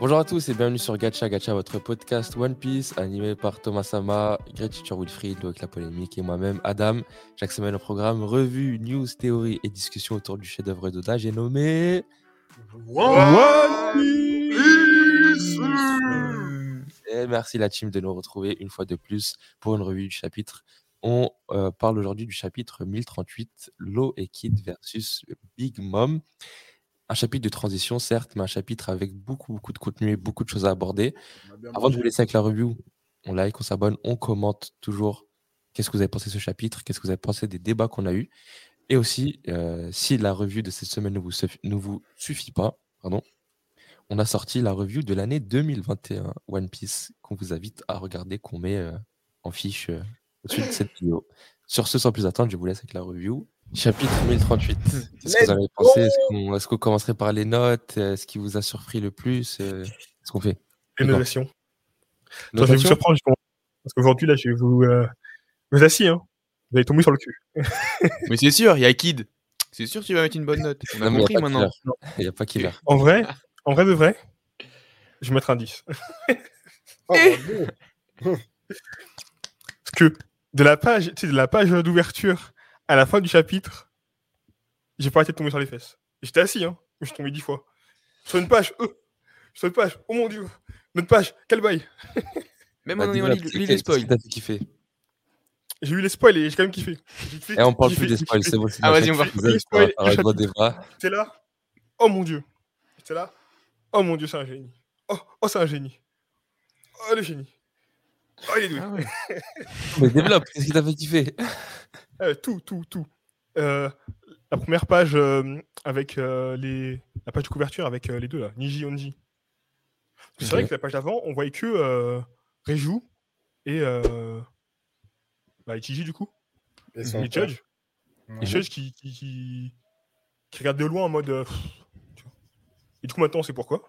Bonjour à tous et bienvenue sur Gacha Gacha, votre podcast One Piece animé par Thomas Sama, Great Teacher Wilfried, avec la polémique et moi-même Adam. Chaque semaine au programme revue, news, théorie et discussion autour du chef-d'œuvre d'Oda. J'ai nommé One Piece Et merci la team de nous retrouver une fois de plus pour une revue du chapitre. On euh, parle aujourd'hui du chapitre 1038, Law et Kid versus Big Mom. Un chapitre de transition, certes, mais un chapitre avec beaucoup, beaucoup de contenu et beaucoup de choses à aborder. Avant de vous laisser avec la review, on like, on s'abonne, on commente toujours qu'est-ce que vous avez pensé de ce chapitre, qu'est-ce que vous avez pensé des débats qu'on a eus. Et aussi, euh, si la revue de cette semaine ne vous, suffi- ne vous suffit pas, pardon, on a sorti la review de l'année 2021 One Piece qu'on vous invite à regarder, qu'on met euh, en fiche euh, au-dessus de cette vidéo. Sur ce, sans plus attendre, je vous laisse avec la review. Chapitre 1038. Qu'est-ce que vous avez pensé Est-ce qu'on est-ce qu'on commencerait par les notes Euh, Est-ce qui vous a surpris le plus Euh, Qu'est-ce qu'on fait? Innovation. Attends, je vais vous surprendre. Parce qu'aujourd'hui, là, je vais vous. Euh... Vous assis, hein. Vous allez tomber sur le cul. Mais c'est sûr, il y a Kid. C'est sûr que tu vas mettre une bonne note. On a compris maintenant. Il n'y a pas killer. En vrai, en vrai de vrai, je vais mettre un 10. Oh, bravo. Parce que de la page, tu sais, de la page d'ouverture à la fin du chapitre, j'ai pas arrêté de tomber sur les fesses. J'étais assis, hein. mais Je suis tombé dix fois. Sur une page, euh, sur une page, oh mon dieu. Une autre page, quel bail. Même Bah, en ayant lu les spoils. t'a fait kiffer J'ai eu les spoils et j'ai quand même kiffé. Et on parle plus des spoils, c'est bon. Ah, vas-y, on va- débat. J'étais là, oh mon dieu. J'étais là, oh mon dieu, c'est un génie. Oh, oh c'est un génie. Oh, le génie. Oh, il est doué. Ah ouais. Mais développe, qu'est-ce qui t'a fait kiffer? Euh, tout, tout, tout. Euh, la première page euh, avec euh, les. La page de couverture avec euh, les deux là, Niji Onji. C'est vrai que la page d'avant, on voyait que euh, Reiju et. Euh, bah, Ichiji du coup. Et Et. Judge. Ouais. Et Judge qui, qui, qui, qui regarde de loin en mode. euh, et du coup, maintenant, on sait pourquoi.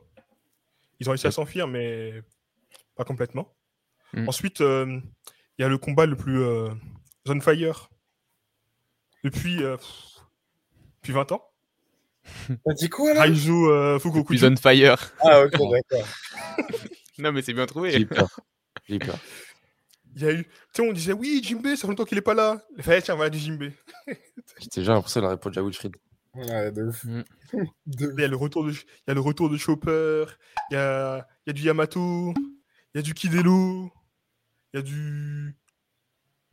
Ils ont réussi à s'enfuir, mais pas complètement. Mm. Ensuite, euh, il y a le combat le plus euh, on fire depuis, euh, pff, depuis 20 ans. T'as dit quoi là? Raizu euh, Fugoku. Puis on fire. Ah, ok, d'accord. Non, mais c'est bien J'ai trouvé. eu peur. J'ai eu peur. Il y a eu. Tu sais, on disait oui, Jimbe, ça fait longtemps qu'il est pas là. Il fait, tiens, voilà du Jimbe. J'étais déjà l'impression de répondre à Wilfried. Ouais, de ouf. Mm. De Il y a le retour de, il y a le retour de Chopper. Il y a, il y a du Yamato. Il y a du Kidelo. Il y a du.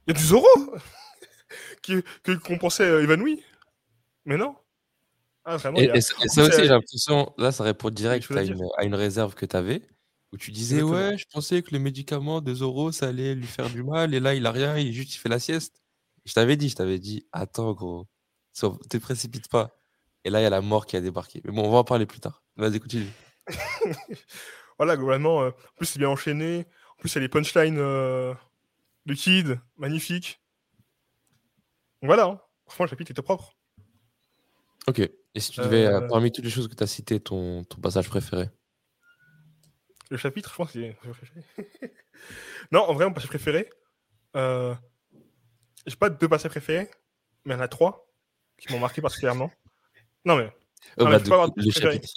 Il y a du Zoro qui- que qu'on pensait euh, évanoui. Mais non. Ah, vraiment, Et, a- et ça, et aussi, j'ai l'impression, là, ça répond direct à une, à une réserve que tu avais, où tu disais, Exactement. ouais, je pensais que le médicament de Zoro, ça allait lui faire du mal, et là, il a rien, il juste il fait la sieste. Je t'avais dit, je t'avais dit, attends, gros, sauve- te précipite pas. Et là, il y a la mort qui a débarqué. Mais bon, on va en parler plus tard. Vas-y, continue. Voilà, globalement, euh, en plus, c'est bien enchaîné. En plus, il y a les punchlines euh, de Kid, magnifique. Donc voilà, hein. franchement, le chapitre était propre. Ok. Et si tu devais, euh, Euh, parmi toutes les choses que tu as citées, ton, ton passage préféré? Le chapitre, je pense, que c'est non, en vrai, mon passage préféré, euh, j'ai pas deux passages préférés, mais il y en a trois qui m'ont marqué particulièrement. Non, mais Oh, mais bah, avoir de le chapitre.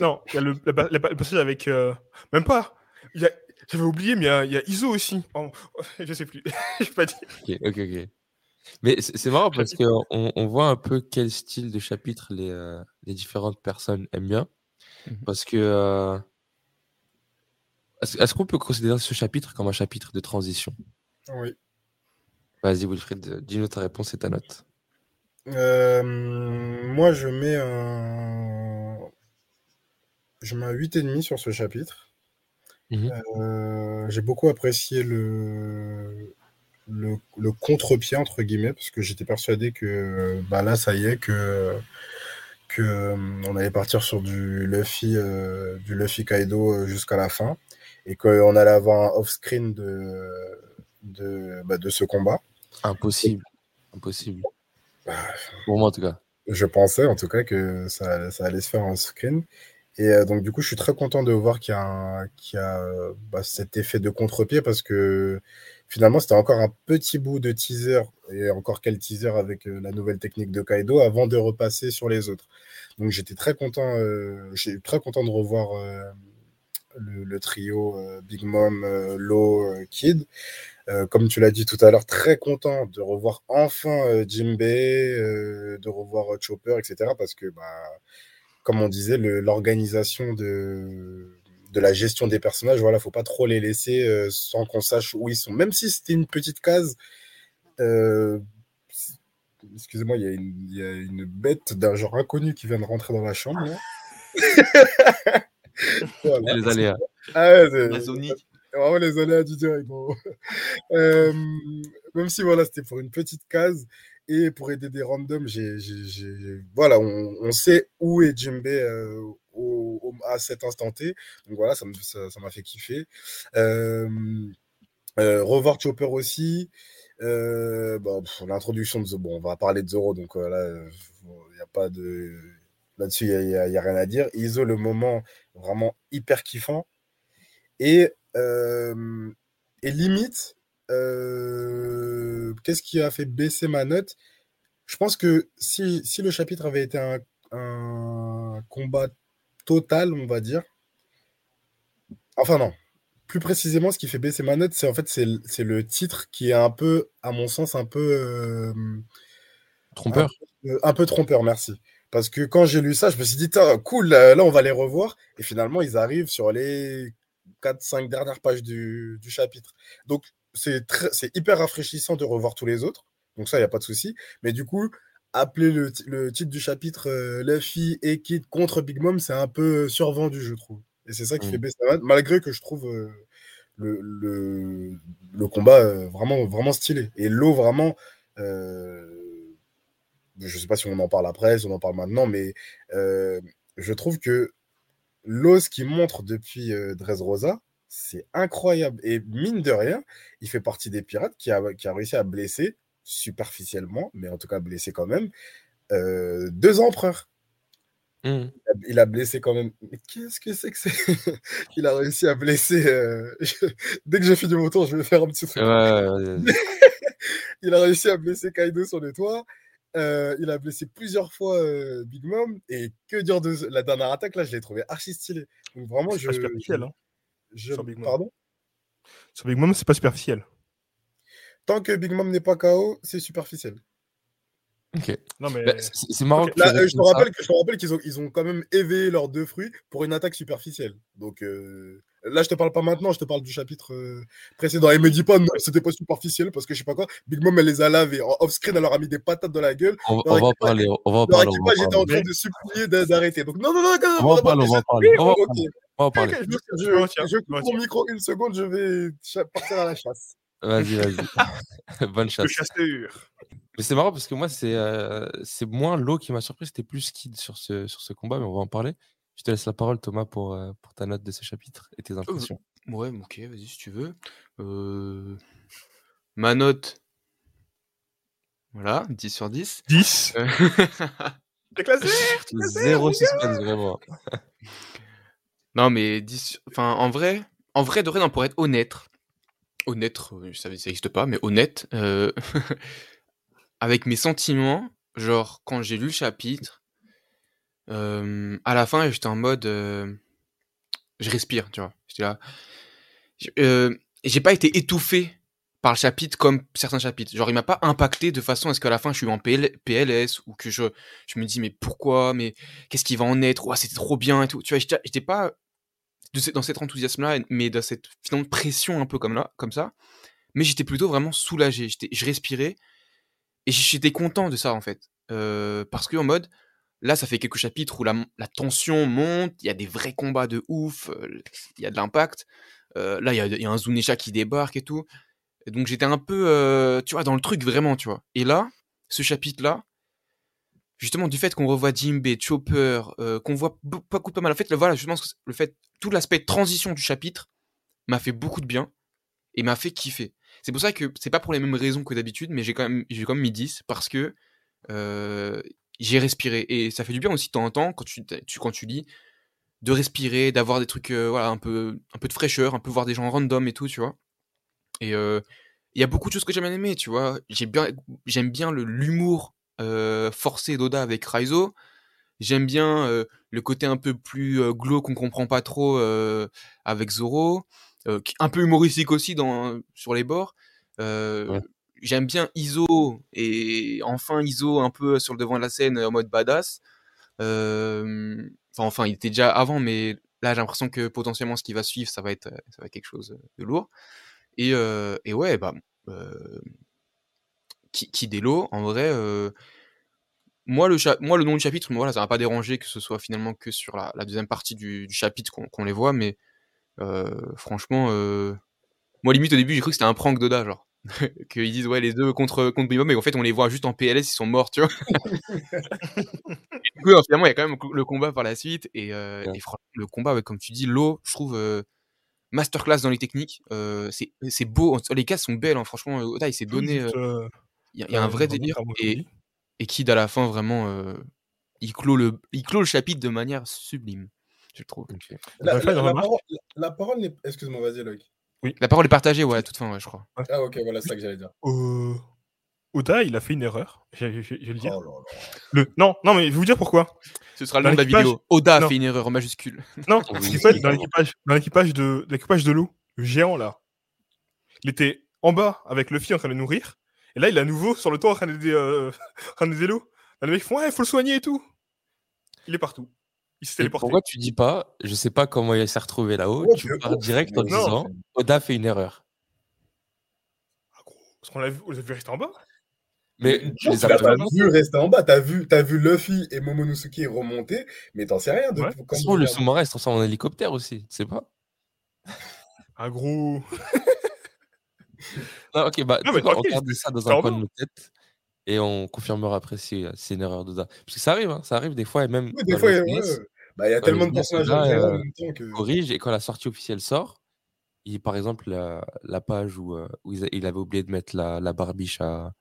non, il y a le, le, le- le passage avec. euh, même pas. il y a- J'avais oublié, mais il y a, il y a Iso aussi. Oh, je sais plus. je pas dire. Ok, ok, ok. Mais c'est marrant parce qu'on on voit un peu quel style de chapitre les, euh, les différentes personnes aiment bien. Mhm. Parce que. euh, Est-ce qu'on peut considérer ce chapitre comme un chapitre de transition? Oui. Vas-y, Wilfried, dis-nous ta réponse et ta note. Euh, moi, je mets un. Je mets un 8,5 sur ce chapitre. Mhm. Euh, j'ai beaucoup apprécié le, le, le contre-pied, entre guillemets, parce que j'étais persuadé que bah là, ça y est, que, que euh, on allait partir sur du Luffy, euh, du Luffy Kaido jusqu'à la fin, et qu'on allait avoir un off-screen de, de, bah, de ce combat. Impossible. Impossible. Bah, Pour moi, en tout cas. je pensais en tout cas que ça, ça allait se faire en screen. Et euh, donc, du coup, je suis très content de voir qu'il y a, euh, bah, cet effet de contre-pied parce que finalement, c'était encore un petit bout de teaser, et encore quel teaser avec la nouvelle technique de Kaido, avant de repasser sur les autres. Donc j'étais très content, j'étais très content de revoir le, trio Big Mom, Low, Kid. comme tu l'as dit tout à l'heure, très content de revoir enfin Jimbe, de revoir Chopper, etc. Parce que, bah, comme on disait, l'organisation de, de la gestion des personnages, voilà, faut pas trop les laisser sans qu'on sache où ils sont. Même si c'était une petite case, excusez-moi, il y, a une bête d'un genre inconnu qui vient de rentrer dans la chambre. Les aléas. Ah Vraiment les aléas du direct. euh, même si voilà, c'était pour une petite case et pour aider des randoms, j'ai, voilà, on, sait où est Jimbe euh, au, à cet instant T. Donc voilà, ça m'a ça, m'a fait kiffer. Euh, euh, revoir Chopper aussi. Euh, bon, l'introduction de bon, on va parler de Zoro, donc là, il n'y a pas de là-dessus, il n'y a, a, rien à dire. ISO, le moment vraiment hyper kiffant. Et, euh, et limite, euh, qu'est-ce qui a fait baisser ma note? Je pense que si, si, le chapitre avait été un, un, combat total, on va dire. Enfin, non. Plus précisément, ce qui fait baisser ma note, c'est en fait c'est le titre qui est un peu, à mon sens, un peu. Euh, trompeur. Un, un, peu trompeur, merci. Parce que quand j'ai lu ça, je me suis dit, cool, là, on va les revoir. Et finalement, ils arrivent sur les 4-5 dernières pages du, chapitre. Donc, c'est hyper rafraîchissant de revoir tous les autres. Donc, ça, il n'y a pas de souci. Mais du coup, appeler le, titre du chapitre euh, Luffy et Kid contre Big Mom, c'est un peu survendu, je trouve. Et c'est ça qui fait mm. baisser malgré que je trouve euh, le, le, combat euh, vraiment, vraiment stylé. Et l'eau, vraiment. Euh, je ne sais pas si on en parle après, si on en parle maintenant, mais euh, je trouve que l'os qui montre depuis euh, Dressrosa, c'est incroyable. Et mine de rien, il fait partie des pirates qui a, qui a réussi à blesser, superficiellement, mais en tout cas blesser quand même, euh, deux empereurs. Mmh. Il a blessé quand même. Mais qu'est-ce que c'est que c'est? Il a réussi à blesser. Dès que j'ai fini mon tour, je vais faire un petit truc. il a réussi à blesser Kaido sur le toit. Euh, il a blessé plusieurs fois euh, Big Mom. Et que dire de la dernière attaque, là, je l'ai trouvé archi stylé. Donc vraiment, je. Hein, je... Sur Big Mom. Pardon? Sur Big Mom, c'est pas superficiel. Tant que Big Mom n'est pas KO, c'est superficiel. Ok. Non, mais... Bah, c'est marrant. Là, euh, je, te rappelle que, je te rappelle qu'ils ont, ils ont quand même éveillé leurs deux fruits pour une attaque superficielle. Donc. Euh... Là, je te parle pas maintenant, je te parle du chapitre euh, précédent. Et me dis pas, non, c'était pas superficiel parce que je sais pas quoi. Big Mom, elle les a lavés. En off-screen, elle leur a mis des patates dans la gueule. On, on va en parler. On va en parler. J'étais en train de supplier d'arrêter. Donc, non, non, non, on, va en parler. On va en parler. On va en parler. Je, je coupe mon micro une seconde, je vais partir à la chasse. Vas-y, vas-y. Bonne chasse. chasseur. Mais c'est marrant parce que moi, c'est euh, moins l'eau qui m'a surpris, c'était plus Kid sur ce, sur ce combat, mais on va en parler. Je te laisse la parole, Thomas, pour, euh, pour ta note de ce chapitre et tes impressions. ouais, ok, vas-y si tu veux. Euh, ma note. Voilà, 10 sur 10. 10 euh, T'es classé Zéro suspense, vraiment. Non, mais 10. Enfin, en vrai, en vrai, de vrai, non, pour être honnête, honnête, ça n'existe pas, mais honnête, avec mes sentiments, genre, quand j'ai lu le chapitre, à la fin, j'étais en mode, je respire, tu vois? J'étais là j'ai pas été étouffé par le chapitre comme certains chapitres. Genre, il m'a pas impacté de façon à ce qu'à la fin, je suis en PLS ou que je je me dis: «Mais pourquoi? Mais qu'est-ce qui va en être? Oh, c'était trop bien et tout». Tu vois? J'étais pas dans cet enthousiasme-là, mais dans cette, finalement, pression un peu comme là comme ça. Mais j'étais plutôt vraiment soulagé. Je respirais et j'étais content de ça, en fait. Euh, parce qu'en mode Là, ça fait quelques chapitres où la, tension monte, il y a des vrais combats de ouf, euh, il y a de l'impact. Euh, là, il y, a, un Zunesha qui débarque et tout. donc j'étais un peu, tu vois, dans le truc vraiment, tu vois. Et là, ce chapitre-là, justement, du fait qu'on revoit Jimbe, Chopper, qu'on voit pas pas mal. En fait, le, voilà, que le fait, tout l'aspect transition du chapitre m'a fait beaucoup de bien et m'a fait kiffer. C'est pour ça que c'est pas pour les mêmes raisons que d'habitude, mais j'ai quand même, quand même mis 10 parce que j'ai respiré. Et ça fait du bien aussi de temps en temps, quand tu, quand tu lis, de respirer, d'avoir des trucs, euh, voilà, un peu, un peu de fraîcheur, un peu voir des gens random et tout, tu vois. Et, euh, il y a beaucoup de choses que j'ai bien aimé, tu vois. Bien, j'aime bien le l'humour euh, forcé d'Oda avec Raizo. J'aime bien euh, le côté un peu plus euh, glauque qu'on comprend pas trop euh, avec Zoro, un peu humoristique aussi dans sur les bords. Ouais. J'aime bien Iso et enfin Iso un peu sur le devant de la scène en mode badass. Enfin, enfin, il était déjà avant, mais là j'ai l'impression que potentiellement ce qui va suivre, ça va être, ça va être quelque chose de lourd. Et, euh, et ouais, bah, euh, Ki- Kidelo, en vrai, euh, moi, le moi, le nom du chapitre, voilà, ça m'a pas dérangé que ce soit finalement que sur la, la deuxième partie du, du chapitre qu'on les voit, mais euh, franchement, euh, moi, limite, au début, j'ai cru que c'était un prank d'Oda, genre. Qu'ils disent, ouais, les deux contre, contre Bimbo, mais en fait, on les voit juste en PLS, ils sont morts, tu vois. du coup, finalement, il y a quand même le combat par la suite, et, euh, Ouais. et franchement, le combat, ouais, comme tu dis, l'eau, je trouve. euh, Masterclass dans les techniques, euh, c'est c'est beau, les cases sont belles, hein, franchement, Oda il s'est donné, il y, a- il y a un vrai délire, et, et Kid à la fin vraiment euh, il clôt le il clôt le chapitre de manière sublime je trouve. Vous La, parole, la- la parole n'est. Excuse-moi, vas-y, Loïc. la parole est partagée ouais à toute fin ouais je crois Ah, ok, voilà, c'est ça que j'allais dire. Euh, Oda, il a fait une erreur. Je je- je- je vais le dire. Oh là là. Le... Non, non, mais je vais vous dire pourquoi. ce sera le Dans nom de la vidéo Oda a fait une erreur en majuscule Non, Oui, parce qu'en fait, dans l'équipage, dans l'équipage de, l'équipage de l'eau, le géant là, il était en bas avec Luffy en train de le nourrir, et là il est à nouveau sur le toit en train d'aider, euh, les mecs font ouais, faut le soigner et tout. Il est partout. Il s'est téléporté. pourquoi tu dis pas, je sais pas comment il s'est retrouvé là-haut, Ouais, tu pars ouf, direct en non. disant Oda fait une erreur. Ah, gros, Parce qu'on l'a vu, on l'a vu rester en bas. Mais tu les as pas vu rester en bas. T'as vu, t'as vu Luffy et Momonosuke remonter, mais t'en sais rien de Ouais. Façon, le il sous-marin il se transforme en hélicoptère aussi, tu sais pas Ah gros. Non, ok, bah, Non, mais quoi, on garde ça dans un coin de nos têtes et on confirmera après si euh, c'est une erreur d'Oda. Parce que ça arrive, hein, ça arrive des fois, et même Oui, des fois, ouais. Bah, il y a dans tellement le de personnages en euh, même temps que. corrige et quand la sortie officielle sort, il, par exemple, la, la page où, euh, où il, avait oublié de mettre la, la barbiche à,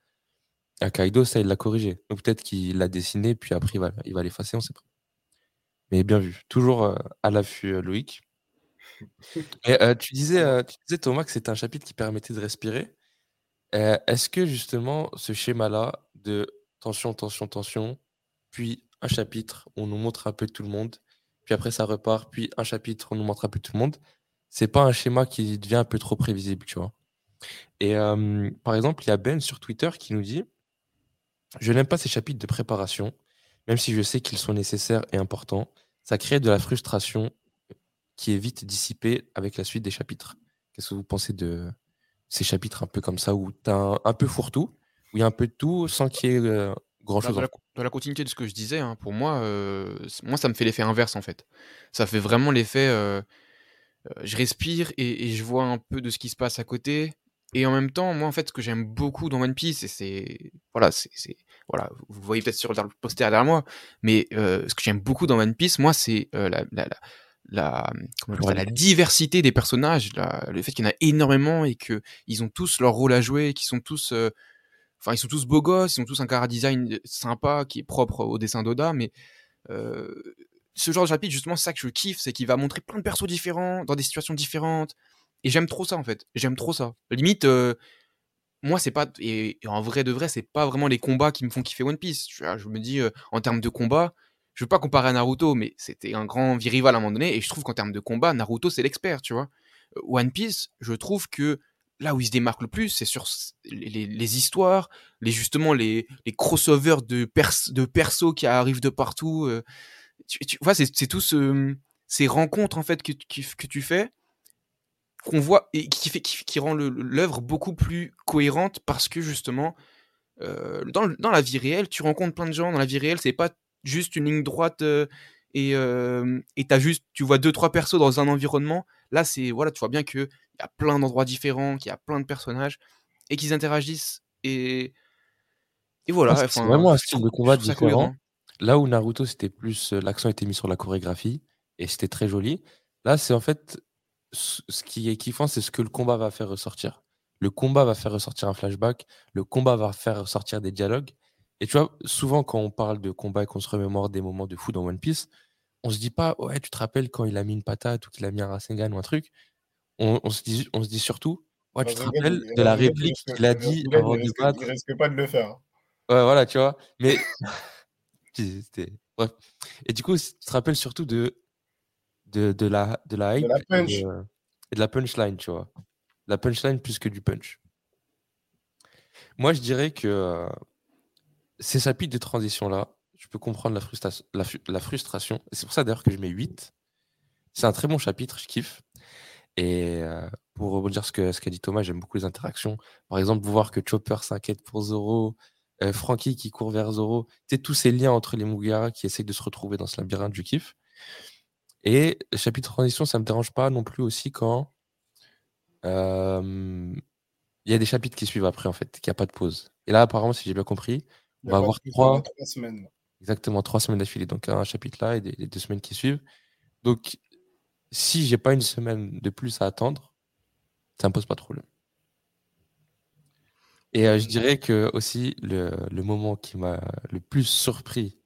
à Kaido, ça il l'a corrigé. Donc peut-être qu'il l'a dessiné, puis après il va, il va l'effacer, on sait pas. Mais bien vu. Toujours à l'affût, Loïc. Et, euh, tu, disais, euh, tu disais, Thomas, que c'était un chapitre qui permettait de respirer. Euh, Est-ce que justement ce schéma-là de tension, tension, tension, puis un chapitre, on nous montre un peu tout le monde, puis après ça repart, puis un chapitre, on nous montre un peu tout le monde, c'est pas un schéma qui devient un peu trop prévisible, tu vois? Et par exemple, il y a Ben sur Twitter qui nous dit Je n'aime pas ces chapitres de préparation, même si je sais qu'ils sont nécessaires et importants. Ça crée de la frustration qui est vite dissipée avec la suite des chapitres. Qu'est-ce que vous pensez de ces chapitres un peu comme ça, où tu as un, un peu fourre-tout, où il y a un peu de tout sans qu'il y ait euh, Bah, grand-chose dans, la, en dans la continuité de ce que je disais hein, pour moi euh, moi ça me fait l'effet inverse en fait. Ça fait vraiment l'effet euh, je respire et, et je vois un peu de ce qui se passe à côté. Et en même temps moi en fait ce que j'aime beaucoup dans One Piece et c'est voilà c'est voilà vous voyez peut-être sur le poster derrière moi mais euh, ce que j'aime beaucoup dans One Piece moi c'est euh, la, la, la, la- comment ça, la diversité des personnages la- le fait qu'il y en a énormément et que ils ont tous leur rôle à jouer qu'ils sont tous euh, enfin ils sont tous beaux gosses ils ont tous un cara design sympa qui est propre au dessin d'Oda mais euh, ce genre de chapitre, justement, c'est ça que je kiffe, c'est qu'il va montrer plein de persos différents, dans des situations différentes. Et j'aime trop ça, en fait. J'aime trop ça. Limite, euh, moi, c'est pas. Et, et en vrai de vrai, c'est pas vraiment les combats qui me font kiffer One Piece. Vois, je me dis, en termes de combat, je veux pas comparer à Naruto, mais c'était un grand rival à un moment donné. Et je trouve qu'en termes de combat, Naruto, c'est l'expert, tu vois. Euh, One Piece, je trouve que là où il se démarque le plus, c'est sur les, histoires, les justement les, les crossovers de, pers persos qui arrivent de partout. euh, tu, vois, c'est tout ce, ces rencontres en fait que, que tu fais qu'on voit et qui fait qui, rend l'œuvre beaucoup plus cohérente parce que justement euh, dans, dans la vie réelle tu rencontres plein de gens dans la vie réelle c'est pas juste une ligne droite euh, et euh, et t'as juste tu vois deux trois persos dans un environnement là c'est voilà tu vois bien que il y a plein d'endroits différents qu'il y a plein de personnages et qu'ils interagissent et et voilà Ah, c'est- vraiment un style de combat différent. Là où Naruto, c'était plus. euh, L'accent était mis sur la chorégraphie et c'était très joli. Là, c'est en fait. Ce ce qui est kiffant, c'est ce que le combat va faire ressortir. Le combat va faire ressortir un flashback. Le combat va faire ressortir des dialogues. Et tu vois, souvent, quand on parle de combat et qu'on se remémore des moments de fou dans One Piece, on se dit pas, ouais, tu te rappelles quand il a mis une patate ou qu'il a mis un Rasengan ou un truc? On, on se, dit, on se dit surtout, Ouais, tu te rappelles de la réplique qu'il a dit avant de battre Il risque pas de le faire. Ouais, voilà, tu vois. Mais. Bref. Et du coup, tu te rappelles surtout de, de, de la, de la hype la et, punch. de, et de la punchline, tu vois. La punchline plus que du punch. Moi, je dirais que euh, ces chapitres de transition-là, je peux comprendre la, frustration. C'est pour ça d'ailleurs que je mets 8. C'est un très bon chapitre, je kiffe. Et euh, pour rebondir ce ce qu'a dit Thomas, j'aime beaucoup les interactions. Par exemple, voir que Chopper s'inquiète pour Zoro, euh, Frankie qui court vers Zoro, tous ces liens entre les Mugara qui essayent de se retrouver dans ce labyrinthe, je kiffe. Et le chapitre transition, ça me dérange pas non plus aussi quand euh, il y a des chapitres qui suivent après, en fait, qu'il n'y a pas de pause. Et là, apparemment, si j'ai bien compris, on va avoir trois, trois semaines. exactement trois semaines d'affilée. Donc un chapitre là et les deux semaines qui suivent. Donc si j'ai pas une semaine de plus à attendre, ça me pose pas de problème. Et euh, je dirais que aussi le, le moment qui m'a le plus surpris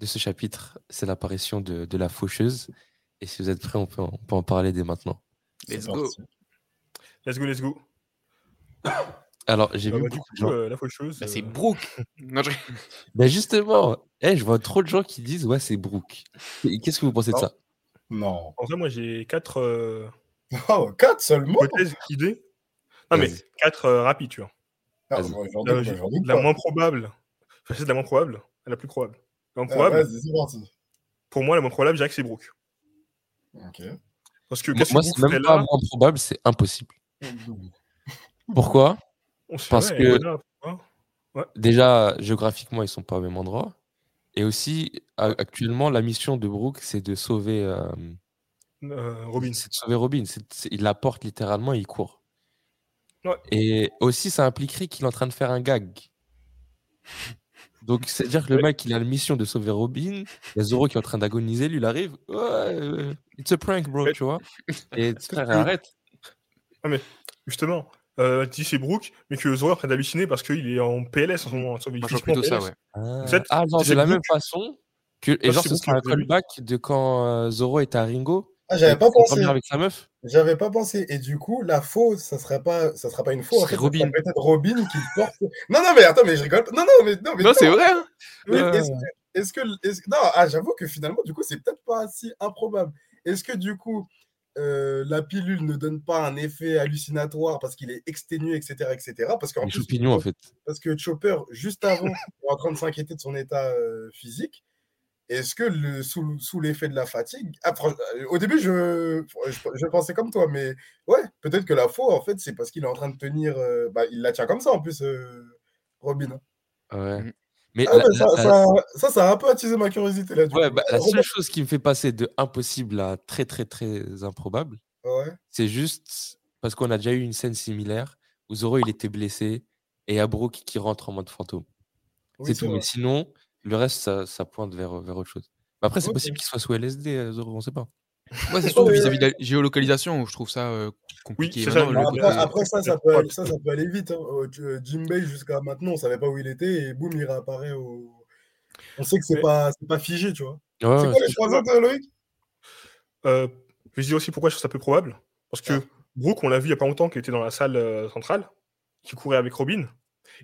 de ce chapitre, c'est l'apparition de, de la faucheuse. Et si vous êtes prêts, on peut, en- on peut en parler dès maintenant. Let's go. Let's go, let's go. Alors, j'ai Ah vu bah, du beaucoup coup, de gens. euh, la faucheuse. Bah, c'est euh, Brooke. Non, je- Ben justement, eh, je vois trop de gens qui disent ouais, c'est Brooke. Qu'est-ce que vous pensez de Non. ça? Non. En vrai, moi, j'ai quatre euh, Oh, 4 seulement? hypothèses, idées. Non, mais quatre euh, rapides, tu vois. Ah, j'en La, moins probable. Enfin, c'est la moins probable la plus probable. La moins Ah, probable, Vas-y, c'est parti. pour moi, la moins probable, je dirais que c'est Brooke. Ok. Parce que Moi, c'est même ferait pas là moins probable, c'est impossible. Pourquoi? On se parce que- pourquoi Déjà, géographiquement, ils sont pas au même endroit. Et aussi, actuellement, la mission de Brooke, c'est de sauver, euh, Euh, Robin. c'est de sauver Robin. Il la porte littéralement et il court. Ouais. Et aussi, ça impliquerait qu'il est en train de faire un gag. Donc, c'est-à-dire que le Ouais. mec, il a la mission de sauver Robin. Il y a Zoro qui est en train d'agoniser. Lui, il arrive. It's a prank, bro, tu vois. Et frère, que- arrête. Justement, euh, c'est Brooke, mais que Zoro est en train d'halluciner parce qu'il est en PLS en ce moment. Sauvé Moi, je vois plutôt ça, ouais. Ah, fait, ah, genre de c'est la même façon que. Et genre, c'est ce sera un callback de quand euh, Zoro était à Ringo. Ah, j'avais pas pensé. avec sa meuf. J'avais pas pensé. Et du coup, la faux, ça serait pas, ça sera pas une faux. Ce En fait, ça Robin. peut-être Robin qui porte. Non, non, mais attends, mais je rigole. Non, non, mais non, mais Non, c'est vrai. hein. Mais Ouais. est-ce que, non, ah, j'avoue que finalement, du coup, c'est peut-être pas si improbable. Est-ce que du coup, euh, la pilule ne donne pas un effet hallucinatoire parce qu'il est exténué, etc., etc. Parce qu'en plus, en fait. parce que Chopper, juste avant, est en train de s'inquiéter de son état euh, physique. Est-ce que le, sous, sous l'effet de la fatigue, ah, euh, au début, je, je, je pensais comme toi, mais ouais, peut-être que la faux, en fait, c'est parce qu'il est en train de tenir. euh, bah, il la tient comme ça, en plus, euh, Robin. Ouais. Mais Ah, la- bah, ça, la- ça, ça, ça a un peu attisé ma curiosité là. Ouais, bah, la seule chose qui me fait passer de impossible à très, très, très improbable, Ouais. c'est juste parce qu'on a déjà eu une scène similaire où Zoro il était blessé et il y a Brooke qui rentre en mode fantôme. Oui, c'est tout. vrai. Mais sinon, le reste, ça, ça pointe vers, vers autre chose. Mais après, c'est possible qu'il soit sous LSD, euh, Zoro, on sait pas. Moi, c'est surtout Ouais. vis-à-vis de la géolocalisation où je trouve ça euh, compliqué. ça, Après, côté- après, ça, ça peut, aller, ça, ça peut aller vite. Hein. Euh, euh, Jinbei, jusqu'à maintenant, on savait pas où il était et boum, il réapparaît au. On sait que c'est Mais- pas, c'est pas figé, tu vois. Ouais, c'est ouais, quoi les trois autres, euh, Loïc? Euh, je vais dire aussi pourquoi je trouve ça peu probable. Parce que Ah. Brooke, on l'a vu il y a pas longtemps, qui était dans la salle euh, centrale, qui courait avec Robin.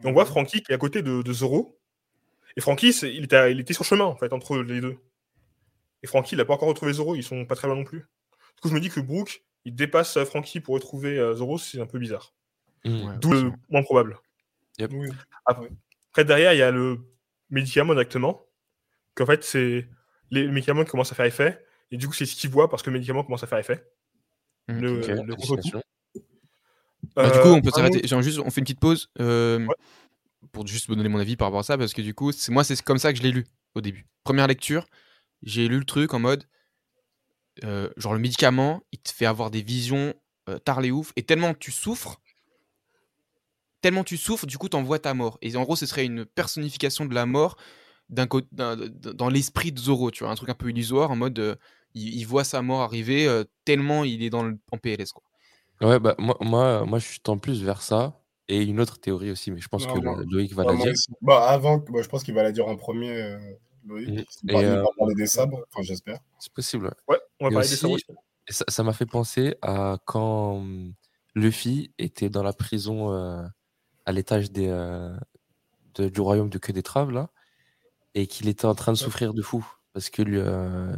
Et on voit Frankie qui est à côté de, de Zoro. Et Frankie, il était, il était sur le chemin, en fait, entre les deux. Et Frankie, il n'a pas encore retrouvé Zoro, ils sont pas très loin non plus. Du coup, je me dis que Brooke, il dépasse euh, Frankie pour retrouver euh, Zoro, c'est un peu bizarre. Mm. Ouais, D'où le moins probable. Oui. Après, derrière, il y a le médicament directement. Qu'en fait, c'est les médicaments qui commencent à faire effet. Et du coup, c'est ce qu'il voit parce que le médicament commence à faire effet. Mhm. Le, contre-coup. félicitations. Bah, du Euh, coup, on peut s'arrêter. Genre, juste, on fait une petite pause euh, Ouais. pour juste me donner mon avis par rapport à ça, parce que du coup, c'est moi, c'est comme ça que je l'ai lu au début. Première lecture, j'ai lu le truc en mode, euh, genre le médicament, il te fait avoir des visions euh, tard et ouf, et tellement tu souffres, tellement tu souffres, du coup, t'envoies ta mort. Et en gros, ce serait une personnification de la mort d'un dans l'esprit de Zoro, tu vois, un truc un peu illusoire, en mode, euh, il, il voit sa mort arriver euh, tellement il est dans le, en PLS, quoi. Ouais, bah, moi, moi, moi, je suis en plus vers ça. Et une autre théorie aussi, mais je pense Non, que le- Loïc va la dire. Bah, avant, bah, je pense qu'il va la dire en premier, euh, Il Et, va- euh, va parler des sabres, enfin, j'espère. C'est possible. ouais. On va Et parler des aussi- sabres aussi. Et ça, m'a fait penser à quand hum, Luffy était dans la prison euh, à l'étage des, euh, de- du royaume de Queue des Traves, là, et qu'il était en train de souffrir de fou parce que lui, euh,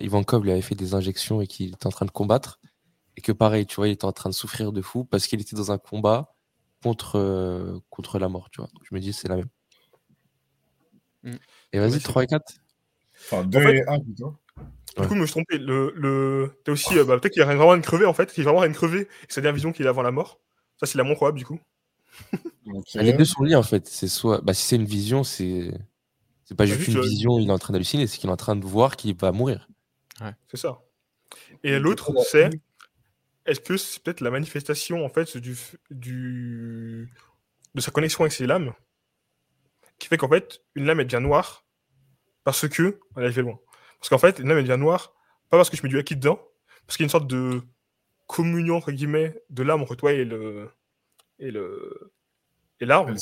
Ivankov lui avait fait des injections et qu'il était en train de combattre. Et que pareil, tu vois, il était en train de souffrir de fou parce qu'il était dans un combat contre, euh, contre la mort, tu vois. Donc, je me dis, c'est la même. Mm. Et vas-y, Ouais, c'est 3 et 4. Enfin, 2 fait- et 1 plutôt. Du Ouais. coup, je me suis trompé. Le, le... T'as aussi, euh, bah, peut-être qu'il y a vraiment une crevée en fait, qu'il va vraiment une crevée, et c'est la vision qu'il a avant la mort. Ça, c'est la moins probable du coup. Les deux sont liés en fait. C'est soit, bah, si c'est une vision, c'est c'est pas Bah, juste juste, une euh, vision, il est en train d'halluciner, c'est qu'il est en train de voir qu'il va mourir. C'est ça. Et l'autre, c'est est-ce que c'est peut-être la manifestation en fait du, du de sa connexion avec ses lames? Qui fait qu'en fait une lame elle devient noire parce que allez je vais loin parce qu'en fait une lame elle devient noire pas parce que je mets du acquis dedans parce qu'il y a une sorte de communion entre guillemets de l'âme entre toi et le et le et l'arme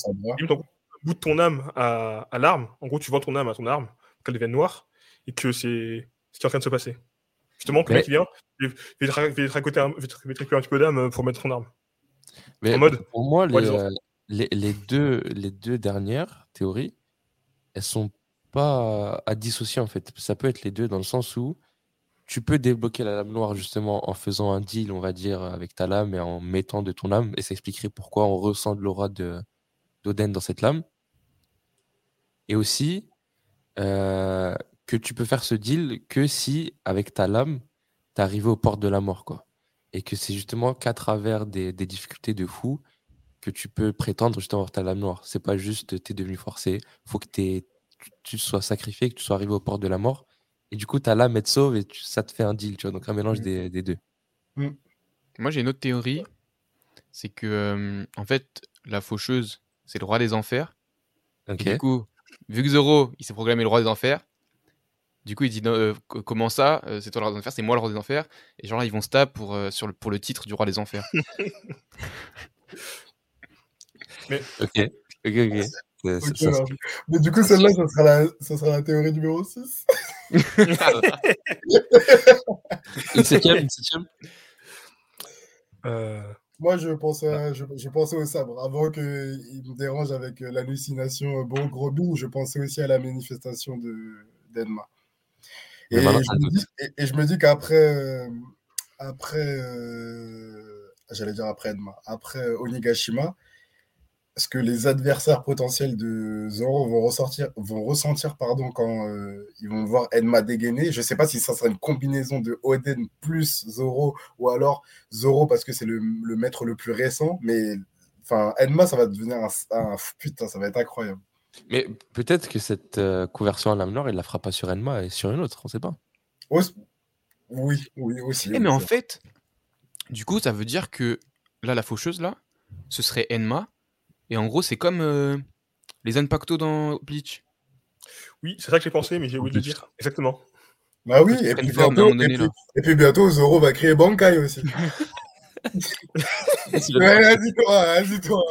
bout de ton âme à, à l'arme. En gros, tu vends ton âme à ton arme, qu'elle devienne noire, et que c'est ce qui est en train de se passer. Justement, que le mec vient, il va te raconter un, petit peu d'âme pour mettre son arme. Mais En mode, pour moi, les, les, les deux, les deux dernières théories, elles sont pas à dissocier en fait. Ça peut être les deux dans le sens où tu peux débloquer la lame noire justement en faisant un deal, on va dire, avec ta lame et en mettant de ton âme, et ça expliquerait pourquoi on ressent de l'aura de d'Oden dans cette lame. Et aussi euh, que tu peux faire ce deal que si, avec ta lame, t'es arrivé aux portes de la mort, quoi. Et que c'est justement qu'à travers des, des difficultés de fou que tu peux prétendre justement avoir ta lame noire. C'est pas juste t'es devenu forcé, faut que tu, tu sois sacrifié, que tu sois arrivé aux portes de la mort. Et du coup, ta lame, elle te sauve et tu- ça te fait un deal, tu vois. Donc un mélange Mm. des, des deux. Moi, j'ai une autre théorie. C'est que, euh, en fait, la faucheuse, c'est le roi des enfers. Et Ok. du coup, vu que Zoro, il s'est proclamé le roi des enfers, du coup, il dit non, euh, co- comment ça euh, C'est toi le roi des enfers, c'est moi le roi des enfers? Et genre là, ils vont se taper pour, euh, sur le, pour le titre du roi des enfers. Ok. Ok, ok. Ça- ça- alors, Mais du coup, celle-là, ça sera, la... ça sera la théorie numéro 6. Une septième, une septième euh, Moi, je pensais, je, je pensais au sabre. Avant qu'il me dérange avec euh, l'hallucination euh, bon gros bing, je pensais aussi à la manifestation de d'Enma. Mais Et, je dis- et, et je me dis qu'après, euh, après, euh, j'allais dire après Enma, après euh, Onigashima, est-ce que les adversaires potentiels de Zoro vont ressortir, vont ressentir pardon, quand euh, ils vont voir Enma dégainer Je ne sais pas si ça sera une combinaison de Oden plus Zoro ou alors Zoro parce que c'est le, le maître le plus récent, mais enfin Enma ça va devenir un, un- putain, ça va être incroyable. Mais peut-être que cette euh, conversion à lame noire, il la fera pas sur Enma et sur une autre, on sait pas. Aussi- oui, oui aussi. Eh, oui, mais en fait, du coup, ça veut dire que là, la faucheuse, là, ce serait Enma. Et en gros, c'est comme euh, les Impacto dans Bleach. oui, c'est ça que j'ai pensé, mais j'ai oublié de dire. Exactement. Bah oui, et puis, forme bientôt, moment et, donné, puis, là. et puis bientôt Zoro va créer Bankai aussi. ouais, vas-y toi, vas-y toi.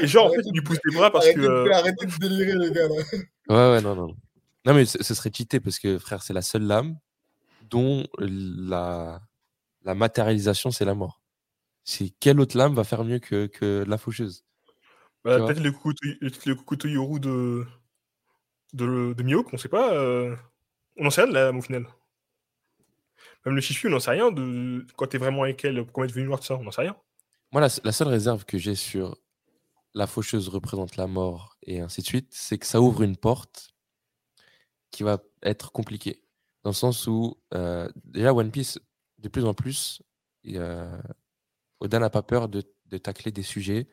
Et genre, en fait, Arrêtez il lui de- pousse les bras parce arrêtez, que. de, euh, arrêtez de délirer les gars là. Ouais, ouais, non, non. Non, mais ce ce serait cheaté parce que, frère, c'est la seule lame dont la, la matérialisation, c'est la mort. C'est quelle autre lame va faire mieux que, que la faucheuse bah, peut-être le couteau, le, le couteau Yoru de, de, de Mihawk, on sait pas. euh, On n'en sait rien de la lame au final. Même le Shishu, on n'en sait rien de quand t'es vraiment avec elle, comment elle est devenue noire, tout ça, on n'en sait rien. Moi, la, la seule réserve que j'ai sur la faucheuse représente la mort et ainsi de suite, c'est que ça ouvre une porte qui va être compliquée. Dans le sens où, euh, déjà, One Piece, de plus en plus, il, euh, Oda n'a pas peur de, de tacler des sujets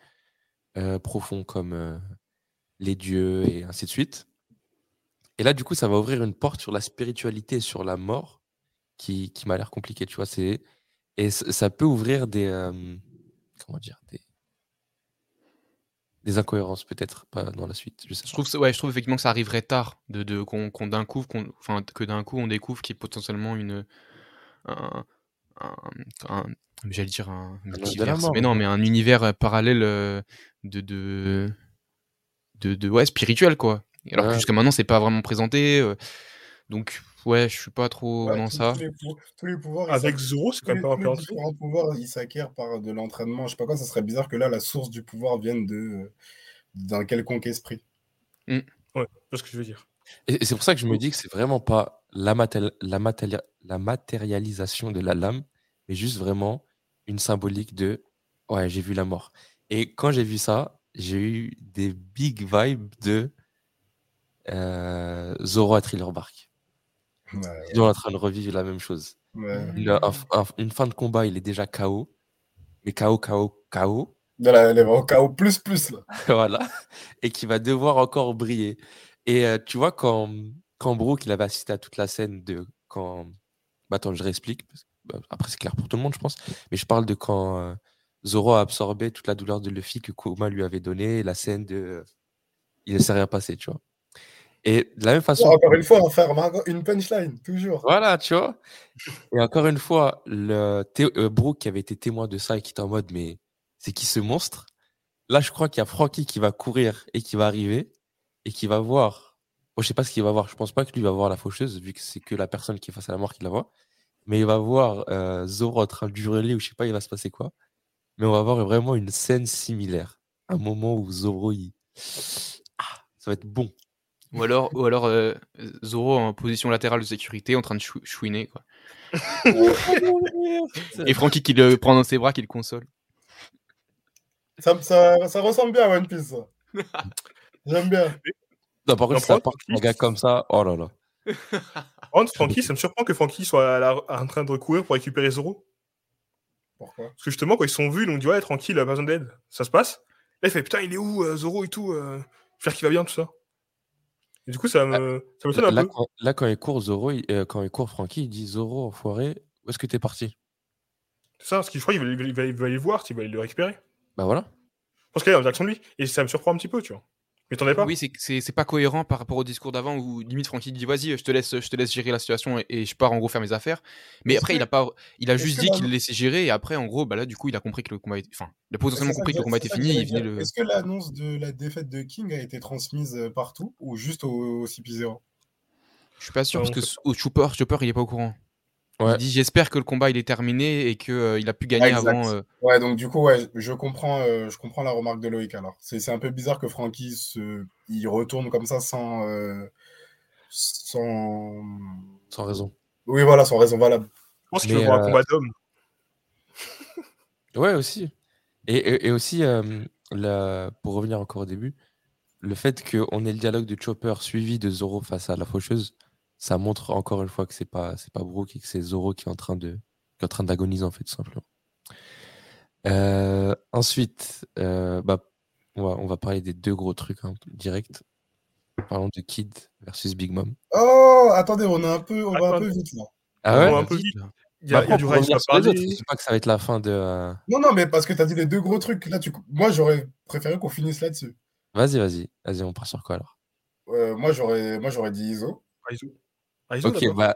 euh, profonds comme euh, les dieux et ainsi de suite. Et là, du coup, ça va ouvrir une porte sur la spiritualité et sur la mort qui, qui m'a l'air compliquée, tu vois. C'est, et ça peut ouvrir des. euh, comment dire Des, des incohérences, peut-être, pas dans la suite. Je sais Je pas. trouve, ouais, je trouve effectivement que ça arriverait tard, de, de, qu'on, qu'on d'un coup, qu'on, que d'un coup on découvre qu'il y ait potentiellement une, un, un- un- j'allais dire un multiverse, mort, mais non, mais un univers euh, parallèle euh, de, de, de, de- ouais, spirituel quoi. Alors que jusqu'à maintenant c'est pas vraiment présenté, euh, donc Ouais, je suis pas trop Ouais, dans tous, ça. tous les, pou- tous les pouvoirs, Avec. Zoro, c'est quand même pas tous les impératif. différents pouvoirs, ils s'acquièrent par de l'entraînement. Je sais pas quoi, ça serait bizarre que là, la source du pouvoir vienne de d'un quelconque esprit. Ouais, c'est ce que je veux dire. Et, et c'est pour ça que je me dis que c'est vraiment pas la, matéri- la, matéri- la matérialisation de la lame, mais juste vraiment une symbolique de ouais, j'ai vu la mort. Et quand j'ai vu ça, j'ai eu des big vibes de euh, Zoro à Thriller Bark. Ouais, Ils sont en train de revivre la même chose. ouais. Il a un- un- une fin de combat, il est déjà KO. Mais KO, KO, KO. De la, elle est chaos plus plus là. voilà. Et qui va devoir encore briller. Et euh, tu vois, quand, quand Brooke, il avait assisté à toute la scène de quand. Bah, attends, je réexplique. parce que, bah, après, c'est clair pour tout le monde, je pense. Mais je parle de quand euh, Zoro a absorbé toute la douleur de Luffy que Kuma lui avait donnée, la scène de. euh, il ne s'est rien passé, tu vois. Et de la même façon. Encore une fois, on faire une punchline, toujours. Voilà, tu vois. Et encore une fois, le euh, Brooke qui avait été témoin de ça et qui était en mode, mais c'est qui ce monstre? Là, je crois qu'il y a Frankie qui va courir et qui va arriver et qui va voir. Bon, je sais pas ce qu'il va voir. Je pense pas que lui va voir la faucheuse, vu que c'est que la personne qui est face à la mort qui la voit. Mais il va voir euh, Zoro en train de hurler ou je sais pas, il va se passer quoi. Mais on va voir vraiment une scène similaire. Un moment où Zoro, il... Ah, ça va être bon. Ou alors, ou alors euh, Zoro en position latérale de sécurité en train de chou- chouiner. Quoi. Et Frankie qui le prend dans ses bras, qui le console. Ça, ça, ça ressemble bien à One Piece. J'aime bien. Non, par contre, si ça part un gars comme ça, oh là là. Par Frankie, ça me surprend que Frankie soit à la- en train de courir pour récupérer Zoro. Pourquoi? Parce que justement, quand ils se sont vus, ils ont dit Ouais, tranquille, il a pas besoin d'aide. Ça se passe? Là, il fait Putain, il est où, euh, Zoro et tout euh, J'espère qu'il va bien, tout ça. Et du coup, ça me ça m'étonne un Là peu. quand, là, quand il court Zoro, il- euh, quand il court Francky, il dit Zoro, enfoiré, où est-ce que t'es parti? C'est ça, parce que je crois qu'il va, il va- il va aller le voir, il va aller le récupérer. Bah voilà. Parce qu'il est en direction de lui. Et ça me surprend un petit peu, tu vois. Mais t'en es pas Oui, c'est- c'est c'est pas cohérent par rapport au discours d'avant où limite Frankie dit vas-y, je te laisse, je te laisse gérer la situation et, et je pars en gros faire mes affaires. Mais après, que- il a pas, il a juste dit qu'il le laissait gérer et après, en gros, bah là, du coup, il a compris que le combat, était... enfin, il a potentiellement compris que que le combat était fini. j'allais Il venait dire. le. Est-ce que l'annonce de la défaite de King a été transmise euh, partout ou juste au, au CP0 Je suis pas sûr Ah, parce que au Chopper, Chopper, il est pas au courant. Ouais. Il dit j'espère que le combat il est terminé et que euh, il a pu gagner Exact. avant. euh, Ouais, donc du coup, ouais, je- comprends, euh, je comprends la remarque de Loïc alors. C'est c'est un peu bizarre que Frankie se... il retourne comme ça sans, euh, sans. Sans raison. Oui, voilà, sans raison valable. Je pense qu'il veut voir un combat d'hommes. Ouais, aussi. Et, et, et aussi, euh, la- pour revenir encore au début, le fait qu'on ait le dialogue de Chopper suivi de Zoro face à la faucheuse, ça montre encore une fois que c'est pas c'est pas Brooke et que c'est Zoro qui est en train de qui est en train d'agoniser en fait tout simplement. Euh, ensuite, euh, bah, on va, on va parler des deux gros trucs hein, direct. Parlons de Kid versus Big Mom. Oh, attendez, on est un peu, on va un peu vite là. Ah Ouais, ouais un peu vite, là. Il y a, Bah, il y a du revenir à parler. je dis pas que ça va être la fin de. euh, Non, non, mais parce que t'as dit les deux gros trucs. Là, tu... moi, j'aurais préféré qu'on finisse là-dessus. Vas-y, vas-y, vas-y, on part sur quoi alors? Euh, moi, j'aurais, moi, j'aurais dit ISO. Ok, bah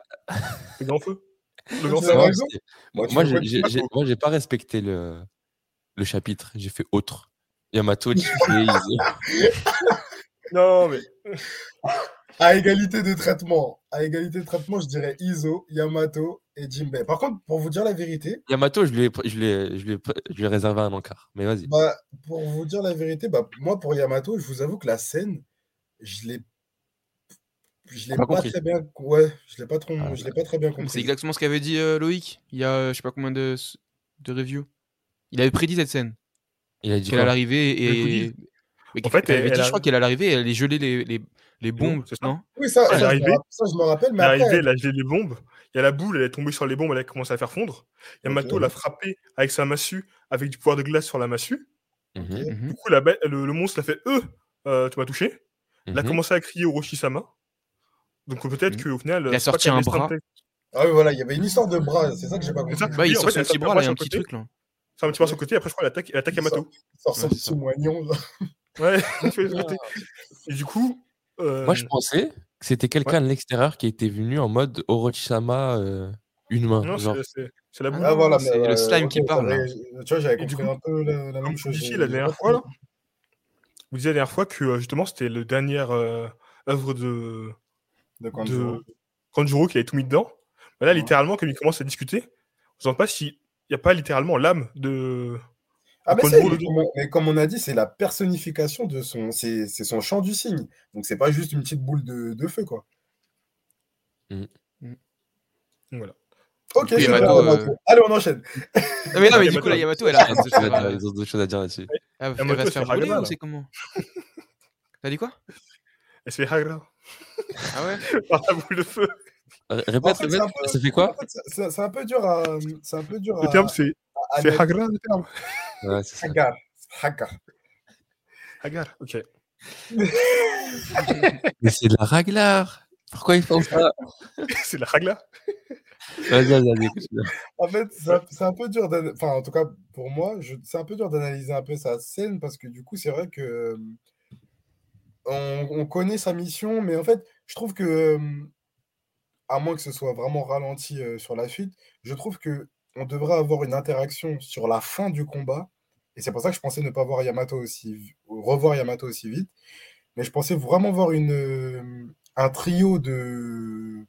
Le grand feu. Le grand feu. vrai. moi, j'ai pas respecté le, le chapitre. J'ai fait autre. Yamato. Non, mais À égalité de traitement, à égalité de traitement, je dirais Iso, Yamato et Jinbei. Par contre, pour vous dire la vérité, Yamato, je lui ai, je lui ai, je lui ai, je lui ai réservé un encart. Mais vas-y. bah, pour vous dire la vérité, bah, moi, pour Yamato, je vous avoue que la scène, je l'ai, je l'ai Pas compris. très bien, ouais, je l'ai pas trop, Ah. je l'ai pas très bien C'est compris. exactement ce qu'avait dit euh, Loïc il y a euh, je sais pas combien de, de reviews. Il avait prédit cette scène. Il a dit Qu'elle quoi allait arriver Le et. Mais En fait, elle avait elle dit, a- je crois qu'elle allait arriver et elle allait geler les, les, les bombes, c'est ça. non? Oui, ça, Elle ça, est je me arrivée. rappelle, ça, je me rappelle, mais elle est après, arrivée, elle a gelé les bombes. Il y a la boule, elle est tombée sur les bombes, elle a commencé à faire fondre. Yamato Ok. l'a frappé avec sa massue, avec du pouvoir de glace sur la massue. Mhm, Mhm. Du coup, la le, le monstre l'a fait Euh, euh, tu m'as touché. Il a mhm. commencé à crier Orochi-sama. Donc peut-être Mhm. qu'au final. Il a pas sorti un bras. ah oui, voilà, il y avait une histoire de bras, c'est ça que j'ai pas compris. Ouais, il sort son petit bras, un là, il y a bras un petit le truc là. C'est un petit bras sur le côté, après je crois qu'elle attaque, attaque Yamato. Ça sort son petit moignon, là. Ouais, côté. Et du coup. euh, Moi, je pensais que c'était quelqu'un de l'extérieur qui était venu en mode Orochi-sama, euh, une main. Non, c'est- la boule. Ah voilà, c'est le euh, slime qui parle, Tu vois, j'avais compris un peu la, même chose. la dernière fois, là, vous disiez la dernière fois que euh, justement c'était la dernière euh, œuvre de, De Kanjuro. de, quand Juro qui avait tout mis dedans. Mais là, littéralement, comme il commence à discuter, on ne sent pas s'il n'y a pas littéralement l'âme de. Ah, de comme, on- mais comme on a dit, c'est la personnification de son. C'est son chant du cygne. Donc, c'est pas juste une petite boule de, de feu, quoi. Voilà. Ok, c'est Yamato, euh. Allez, on enchaîne. Non, mais non, mais Yamato. du coup, la Yamato, elle euh, Ils ont d'autres choses à dire là-dessus. elle va- elle va se faire voler ou là. c'est comment? T'as dit quoi? Elle se fait Hagra Ah ouais par la boule de feu. En Répète, fait, un peu- Ça fait quoi En fait, c'est- un peu dur à. C'est un peu dur Le à. terme, c'est à c'est. Hagra, le terme. Ouais, c'est ça. Hagar. Hagar. Hagar, ok. Mais c'est de la raglar. Pourquoi ils font ça c'est la Hagla. Vas-y, vas-y. En fait, c'est un, c'est un peu dur, enfin, en tout cas, pour moi, je- c'est un peu dur d'analyser un peu sa scène parce que du coup, c'est vrai que euh, on, on connaît sa mission, mais en fait, je trouve que, à moins que ce soit vraiment ralenti sur la suite, je trouve que on devrait avoir une interaction sur la fin du combat. Et c'est pour ça que je pensais ne pas voir Yamato aussi, revoir Yamato aussi vite. Mais je pensais vraiment voir une, un trio de,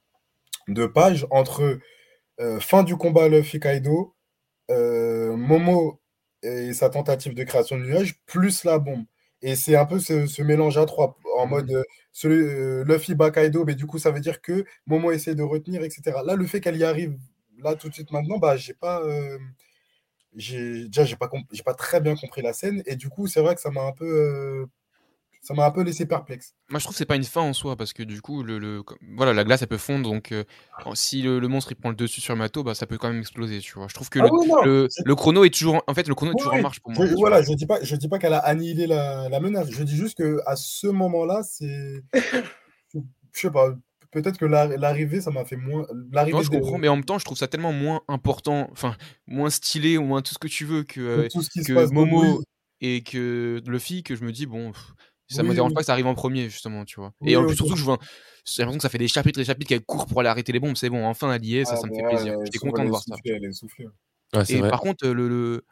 de pages entre fin du combat Luffy Kaido, Momo et sa tentative de création de nuages, plus la bombe. Et c'est un peu ce mélange à trois, en Mhm. mode euh, euh, Luffy bat Kaido, mais du coup, ça veut dire que Momo essaie de retenir, etc. Là, le fait qu'elle y arrive là tout de suite maintenant, bah, j'ai pas. euh, j'ai déjà j'ai pas comp- j'ai pas très bien compris la scène et du coup c'est vrai que ça m'a un peu euh, ça m'a un peu laissé perplexe Moi, je trouve que c'est pas une fin en soi, parce que du coup, le, le- voilà, la glace, elle peut fondre, donc euh, si le, le monstre il prend le dessus sur Mato, bah, ça peut quand même exploser, tu vois. Je trouve que Ah le, oui, le, le chrono est toujours, en- fait, le chrono est toujours oui. en marche pour moi. Je, voilà, je dis pas, je dis pas qu'elle a annihilé la, la menace. Je dis juste que à ce moment-là, c'est, je sais pas, peut-être que la- l'arrivée, ça m'a fait moins. L'arrivée Non, je de- comprends, mais en même temps, je trouve ça tellement moins important, enfin, moins stylé, ou moins tout ce que tu veux que, euh, que donc Momo oui, et que Luffy, que je me dis, bon, pff, ça me Oui, dérange oui. pas que ça arrive en premier, justement, tu vois. Oui, Et en plus, surtout je vois, j'ai l'impression que ça fait des chapitres et des chapitres qu'elle court pour aller arrêter les bombes, c'est bon, enfin, allié, ça, Ah, ça me fait ouais, plaisir. J'étais content de voir ça. soufflée, elle est soufflée. Ouais, c'est Et vrai. par contre, le, le-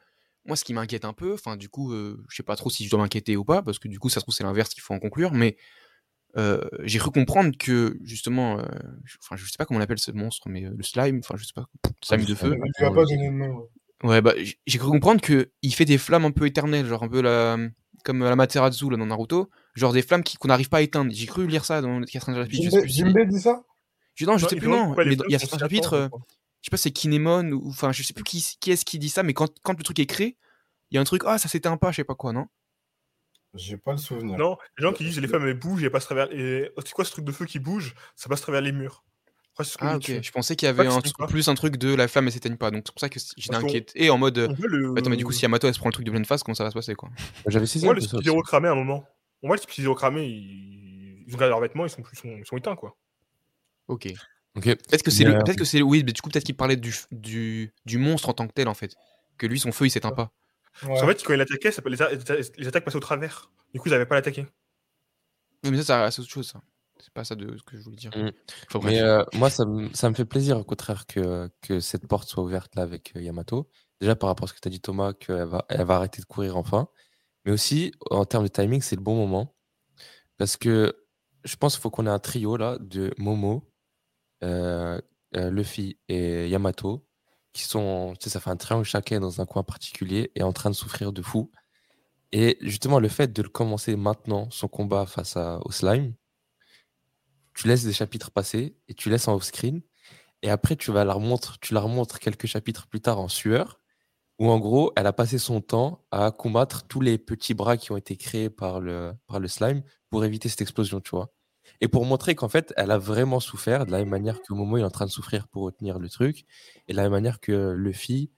moi, ce qui m'inquiète un peu, enfin, du coup, euh, je sais pas trop si je dois m'inquiéter ou pas, parce que du coup, ça se trouve, c'est l'inverse qu'il faut en conclure, mais euh, j'ai cru comprendre que, justement, euh, je- enfin, je sais pas comment on appelle ce monstre, mais euh, le slime, enfin, je sais pas, slime de feu. Lui a pas donné de nom. ouais. Bah, j'ai cru comprendre que il fait des flammes un peu éternelles, genre un peu la, comme la Materazu là, dans Naruto, genre des flammes qui- qu'on n'arrive pas à éteindre. J'ai cru lire ça dans les 80 chapitres, Jinbei dit ça? Je, non, je Non, sais plus, non, mais il y a certains chapitres, euh, je sais pas, c'est Kinemon ou enfin, je sais plus qui, qui est-ce qui dit ça, mais quand, quand le truc est créé, il y a un truc, ah, ça s'éteint pas, je sais pas quoi, non? J'ai pas le souvenir. Non, les gens qui disent les femmes elles bougent et passent travers. Et... C'est quoi ce truc de feu qui bouge? Ça passe travers les murs. Ah, ok, je pensais qu'il y avait un truc- plus un truc de la flamme, elle s'éteigne pas, donc c'est pour ça que j'étais qu'on- inquiété, en mode, le. attends, mais du coup, si Yamato elle se prend le truc de pleine face, comment ça va se passer, quoi? J'avais saisi On voit les cramés à un moment. On voit les Spizero cramés, ils... ils ont gardé leurs vêtements, ils sont, ils sont, ils sont éteints quoi. Ok. Ok. Peut-être que c'est le, euh, peut-être que c'est oui, mais du coup peut-être qu'il parlait du, du, du monstre en tant que tel en fait, que lui son feu il s'éteint pas. Ouais. Parce qu'en fait, quand il attaquait, ça- les, a- les attaques passaient au travers. Du coup, ils n'avaient pas l'attaquer. Oui, mais ça, ça c'est autre chose. Ça. C'est pas ça de ce que je voulais dire. Mm. Enfin. Mais euh, moi, ça me, ça me fait plaisir, au contraire, que, que cette porte soit ouverte là avec euh, Yamato. Déjà par rapport à ce que tu as dit, Thomas, qu'elle va, elle va arrêter de courir enfin. Mais aussi, en termes de timing, c'est le bon moment. Parce que je pense qu'il faut qu'on ait un trio là de Momo, euh, euh, Luffy et Yamato qui sont, tu sais, ça fait un triangle chacun dans un coin particulier et en train de souffrir de fou. Et justement, le fait de le commencer maintenant, son combat face à, au slime, tu laisses des chapitres passer et tu laisses en off-screen. Et après, tu, vas la remontres, tu la remontres quelques chapitres plus tard en sueur, où en gros, elle a passé son temps à combattre tous les petits bras qui ont été créés par le, par le slime pour éviter cette explosion, tu vois. Et pour montrer qu'en fait, elle a vraiment souffert, de la même manière que Momo est en train de souffrir pour retenir le truc, et de la même manière que Luffy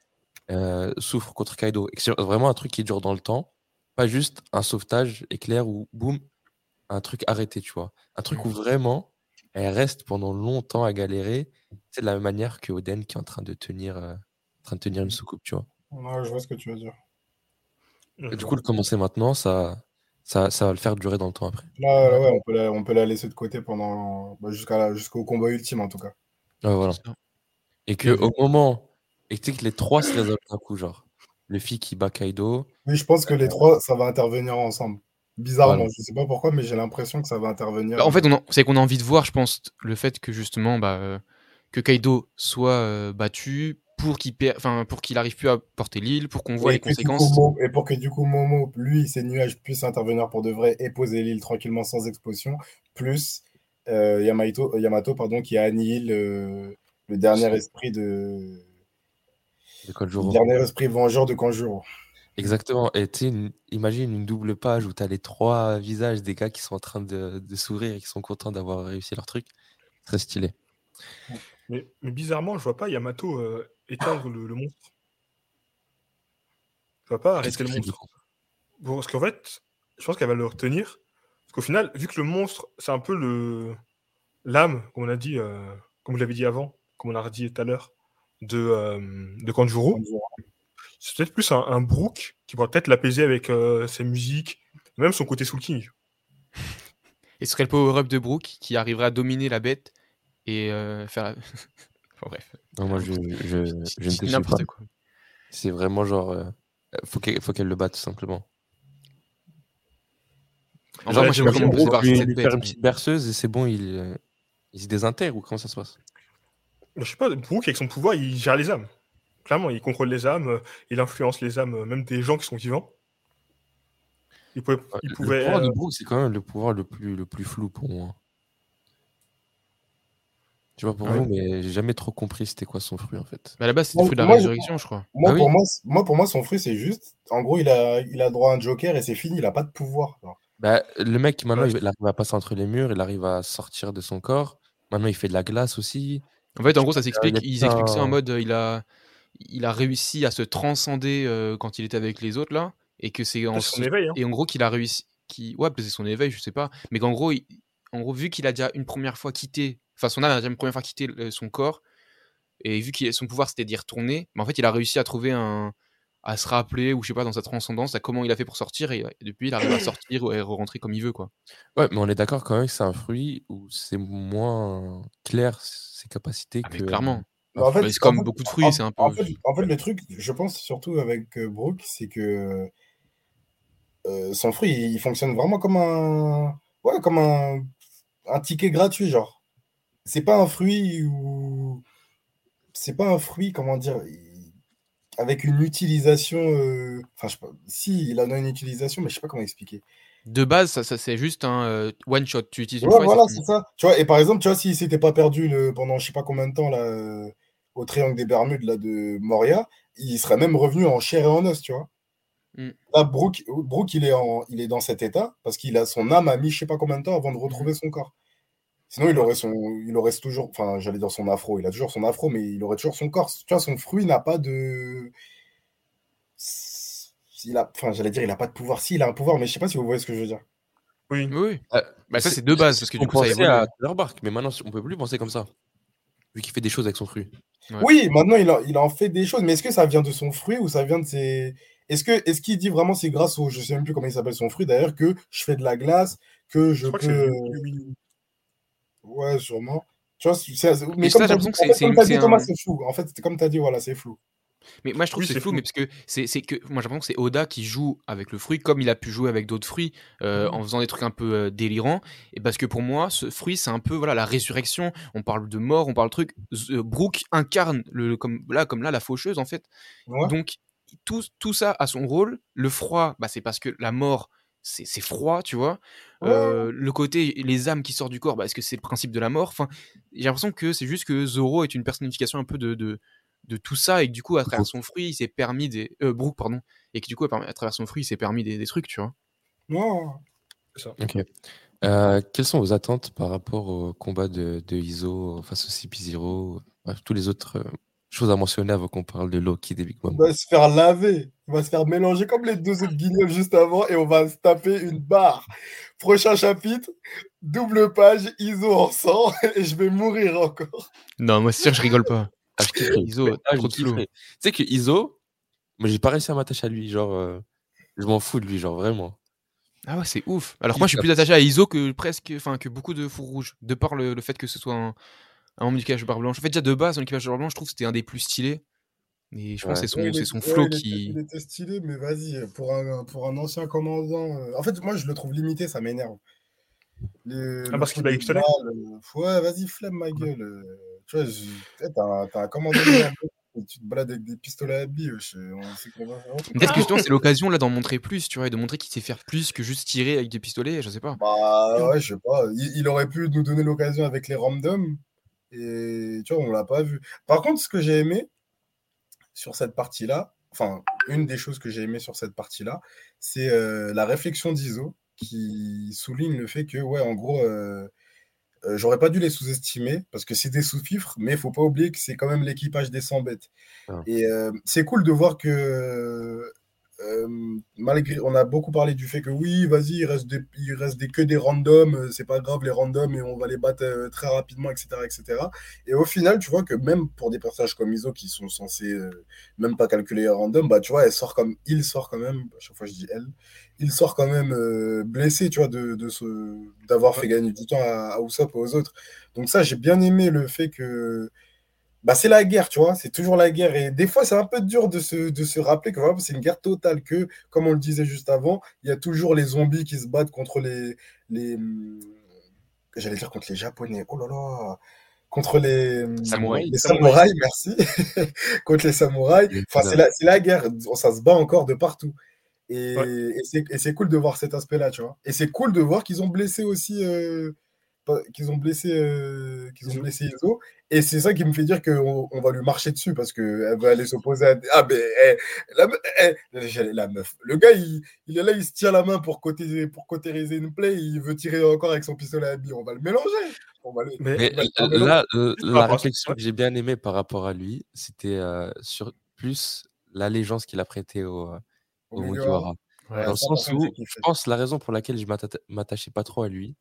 euh, souffre contre Kaido. C'est vraiment un truc qui dure dans le temps, pas juste un sauvetage éclair ou boum, un truc arrêté, tu vois. Un truc où vraiment, elle reste pendant longtemps à galérer. C'est de la même manière que Oden qui est en train de tenir, euh, en train de tenir une soucoupe, tu vois. Ouais, je vois ce que tu veux dire. Et du coup, le commencer maintenant, ça, ça, ça va le faire durer dans le temps après. Là, là, ouais, on peut la, on peut la laisser de côté pendant bah, jusqu'à la- jusqu'au combat ultime en tout cas. Ouais, voilà. Et que au moment, et tu sais que les trois se résolvent d'un coup, genre. Luffy qui bat Kaido. Oui, je pense que les trois, ça va intervenir ensemble. Bizarrement, Voilà. je sais pas pourquoi, mais j'ai l'impression que ça va intervenir. Bah, en fait, c'est qu'on a envie de voir, je pense, le fait que justement, bah, euh, que Kaido soit euh, battu pour qu'il enfin, pour qu'il arrive plus à porter l'île, pour qu'on voit et, les coup, conséquences. Et pour que du coup Momo, lui, ses nuages puissent intervenir pour de vrai et poser l'île tranquillement sans explosion, plus euh, Yamato, Yamato pardon, qui annihile euh, le dernier esprit de le dernier esprit vengeur de Kanjuro. Exactement. Et tu sais, une- imagine une double page où tu as les trois visages des gars qui sont en train de, de sourire et qui sont contents d'avoir réussi leur truc. Très stylé. Mais, mais bizarrement, je vois pas Yamato euh, éteindre le, le monstre. Je vois pas Qu'est-ce arrêter le qu'il fait, du monstre. coup Bon, parce qu'en fait, je pense qu'elle va le retenir. Parce qu'au final, vu que le monstre, c'est un peu le l'âme, comme on a dit, euh, comme vous l'avez dit avant, comme on a dit tout à l'heure, de, euh, de Kanjuro, Kanjuro. C'est peut-être plus un, un Brook qui pourra peut-être l'apaiser avec euh, ses musiques, même son côté Soul King. Et ce serait le power-up de Brook qui arriverait à dominer la bête et euh, faire la... Enfin, bref. Non, moi, je, je, je ne Je te suis pas. n'importe quoi. C'est vraiment genre. euh, faut qu'elle faut qu'elle le batte, tout simplement. En Genre, vrai, moi, je sais pas comment lui, faire une petite berceuse et c'est bon, il, euh, il se désintègre ou comment ça se passe? Je sais pas, Brook, avec son pouvoir, il gère les âmes. Clairement, il contrôle les âmes, euh, il influence les âmes, euh, même des gens qui sont vivants. Il pouvait. Le pouvoir de euh, Brook, c'est quand même le pouvoir le plus, le plus flou pour moi. Tu vois, pour Ah vous, mais j'ai jamais trop compris c'était quoi son fruit en fait. Mais à la base, c'est le fruit de la moi, résurrection, je crois. Moi, Ah oui moi, pour moi, son fruit, c'est juste. En gros, il a, il a droit à un joker et c'est fini, il a pas de pouvoir. Bah, le mec, maintenant, Ouais. il arrive à passer entre les murs, il arrive à sortir de son corps. Maintenant, il fait de la glace aussi. En fait, en gros, ça s'explique. Ils expliquent ça en mode il a, il a réussi à se transcender euh, quand il était avec les autres là, et que c'est en c'est son éveil. hein. et en gros qu'il a réussi, qui, ouais, c'est son éveil, je sais pas, mais qu'en gros, il- en gros, vu qu'il a déjà une première fois quitté, enfin son âme a déjà une première fois quitté euh, son corps, et vu que son pouvoir c'était d'y retourner, mais en fait, il a réussi à trouver un, à se rappeler ou je sais pas dans sa transcendance, à comment il a fait pour sortir, et, et depuis il arrive à sortir et rentrer comme il veut quoi. Ouais, mais on est d'accord quand même que c'est un fruit où c'est moins clair ses capacités Ah, mais que. clairement. Mais en fait, c'est en comme fait- beaucoup de fruits, c'est un peu. En fait, en fait, le truc, je pense surtout avec euh, Brook, c'est que euh, son fruit, il, il fonctionne vraiment comme un, ouais, comme un, un ticket gratuit, genre. C'est pas un fruit ou c'est pas un fruit, comment dire, avec une utilisation. euh, Enfin, je sais pas. Si, il en a une utilisation, mais je sais pas comment expliquer. De base, ça, ça, c'est juste un euh, one shot. Tu utilises une Ouais, fois et voilà, c'est ça. Tu vois, et par exemple, tu vois, s'il s'était pas perdu le, pendant je sais pas combien de temps là, au triangle des Bermudes là, de Moria, il serait même revenu en chair et en os, tu vois. Mm. Là, Brooke, Brooke, il est, en, il est dans cet état parce qu'il a son âme a mis je sais pas combien de temps avant de retrouver son corps. Sinon, il aurait, son, il aurait toujours, enfin, j'allais dire son afro, il a toujours son afro, mais il aurait toujours son corps. Tu vois, son fruit n'a pas de. Il a, enfin, j'allais dire, il a pas de pouvoir. Si, il a un pouvoir, mais je sais pas si vous voyez ce que je veux dire. Oui. Oui. Euh, Bah, ça, c'est- de base, parce que on du coup, ça à Thriller Bark, mais maintenant, on peut plus penser comme ça. Vu qu'il fait des choses avec son fruit. Ouais. Oui, maintenant il, en- il en fait des choses, mais est-ce que ça vient de son fruit ou ça vient de ses. Est-ce que est-ce qu'il dit vraiment c'est grâce au. Je sais même plus comment il s'appelle son fruit d'ailleurs, que je fais de la glace, que je Je crois que peux. Ouais, sûrement. Tu vois, c'est- mais comme t'as l'impression dit, Thomas, un- c'est flou. En fait, comme tu as dit, voilà, c'est flou. Mais moi, je trouve Oui, que c'est flou, flou. mais parce que c'est c'est que moi, j'ai l'impression que c'est Oda qui joue avec le fruit comme il a pu jouer avec d'autres fruits euh, Mhm. en faisant des trucs un peu euh, délirants. Et parce que pour moi, ce fruit, c'est un peu voilà la résurrection. On parle de mort, on parle de trucs. Z- euh, Brooke incarne le comme là comme là la faucheuse en fait. Ouais. Donc tout, tout ça a son rôle. Le froid, bah, c'est parce que la mort, c'est froid, tu vois. Ouais. Euh, le côté, les âmes qui sortent du corps, bah, est-ce que c'est le principe de la mort? Enfin, J'ai l'impression que c'est juste que Zoro est une personnification un peu de, de, de tout ça et que du coup, à travers son fruit, il s'est permis des. Euh, Brooke, pardon. Et que du coup, à travers son fruit, il s'est permis des, des trucs, tu vois. C'est ça. Ok. Euh, quelles sont vos attentes par rapport au combat de, de Iso face au CP0 Bref, tous les autres euh, choses à mentionner avant qu'on parle de Loki des Big Mom. Il va se faire laver. Il va se faire mélanger comme les deux autres guignols juste avant et on va se taper une barre. Prochain chapitre, double page, ISO en sang et je vais mourir encore. Non, moi, c'est sûr, je rigole pas. Kifferais. Iso, Mais, ah, trop. Tu sais que Iso, moi j'ai pas réussi à m'attacher à lui. Genre, euh, je m'en fous de lui, genre vraiment. Ah ouais, c'est ouf. Alors moi, je suis plus attaché à Iso que presque, enfin, que beaucoup de fours rouges, de par le, le fait que ce soit un, un membre du équipage de barre blanche. En fait, déjà de base, dans l'équipage de barre blanche, je trouve que c'était un des plus stylés. Et je pense que c'est son, Ouais, c'est son ouais, flow il était- qui. il était stylé, mais vas-y, pour un, pour un ancien commandant. euh, En fait, moi, je le trouve limité, ça m'énerve. Les- Ah, le parce qu'il bat balle, euh, Ouais, vas-y, flemme ma gueule. Euh, Tu vois, je- t'as et tu te balades avec des pistolets à billes, va faire. Peut-être que c'est l'occasion là d'en montrer plus, tu vois, et de montrer qu'il sait faire plus que juste tirer avec des pistolets, je sais pas. Bah ouais, je sais pas. Il, il aurait pu nous donner l'occasion avec les randoms. Et tu vois, on l'a pas vu. Par contre, ce que j'ai aimé sur cette partie-là, enfin, une des choses que j'ai aimé sur cette partie-là, c'est euh, la réflexion d'Iso qui souligne le fait que, ouais, en gros, euh, euh, j'aurais pas dû les sous-estimer parce que c'est des sous-fifres, mais il faut pas oublier que c'est quand même l'équipage des 100 bêtes. Ah. Et euh, c'est cool de voir que euh, malgré, on a beaucoup parlé du fait que oui, vas-y, il reste, des, il reste des, que des randoms, euh, c'est pas grave les randoms et on va les battre euh, très rapidement, etc., etc. Et au final, tu vois que même pour des personnages comme Iso qui sont censés euh, même pas calculer les randoms, bah tu vois, elle sort comme, il sort quand même, à chaque fois je dis elle, il sort quand même euh, blessé, tu vois, de, de ce, d'avoir fait gagner du temps à, à Usopp et aux autres. Donc ça, j'ai bien aimé le fait que bah, c'est la guerre, tu vois, c'est toujours la guerre. Et des fois, c'est un peu dur de se, de se rappeler que vraiment, c'est une guerre totale, que, comme on le disait juste avant, il y a toujours les zombies qui se battent contre les. les hum, J'allais dire contre les Japonais, oh là là, contre les, hum, Samouraïs. les samouraïs, merci, contre les samouraïs. Enfin, c'est la, c'est la guerre, ça se bat encore de partout. Et, Ouais. et c'est et c'est cool de voir cet aspect-là, tu vois. Et c'est cool de voir qu'ils ont blessé aussi, euh, qu'ils ont blessé, euh, qu'ils ont Izo. blessé Izo. Et c'est ça qui me fait dire qu'on on va lui marcher dessus parce qu'elle va aller s'opposer à. Ah, mais eh, la, eh, meuf. Le gars, il, il est là, il se tient la main pour, côté, pour cautériser une play. Il veut tirer encore avec son pistolet à billes. On va le mélanger. On va le- Mais on va là, euh, la réflexion que j'ai bien aimée par rapport à lui, c'était euh, sur plus l'allégeance qu'il a prêtée au, au Mugiwara. Ouais, Dans le sens où je pense la raison pour laquelle je m'atta- m'attachais pas trop à lui,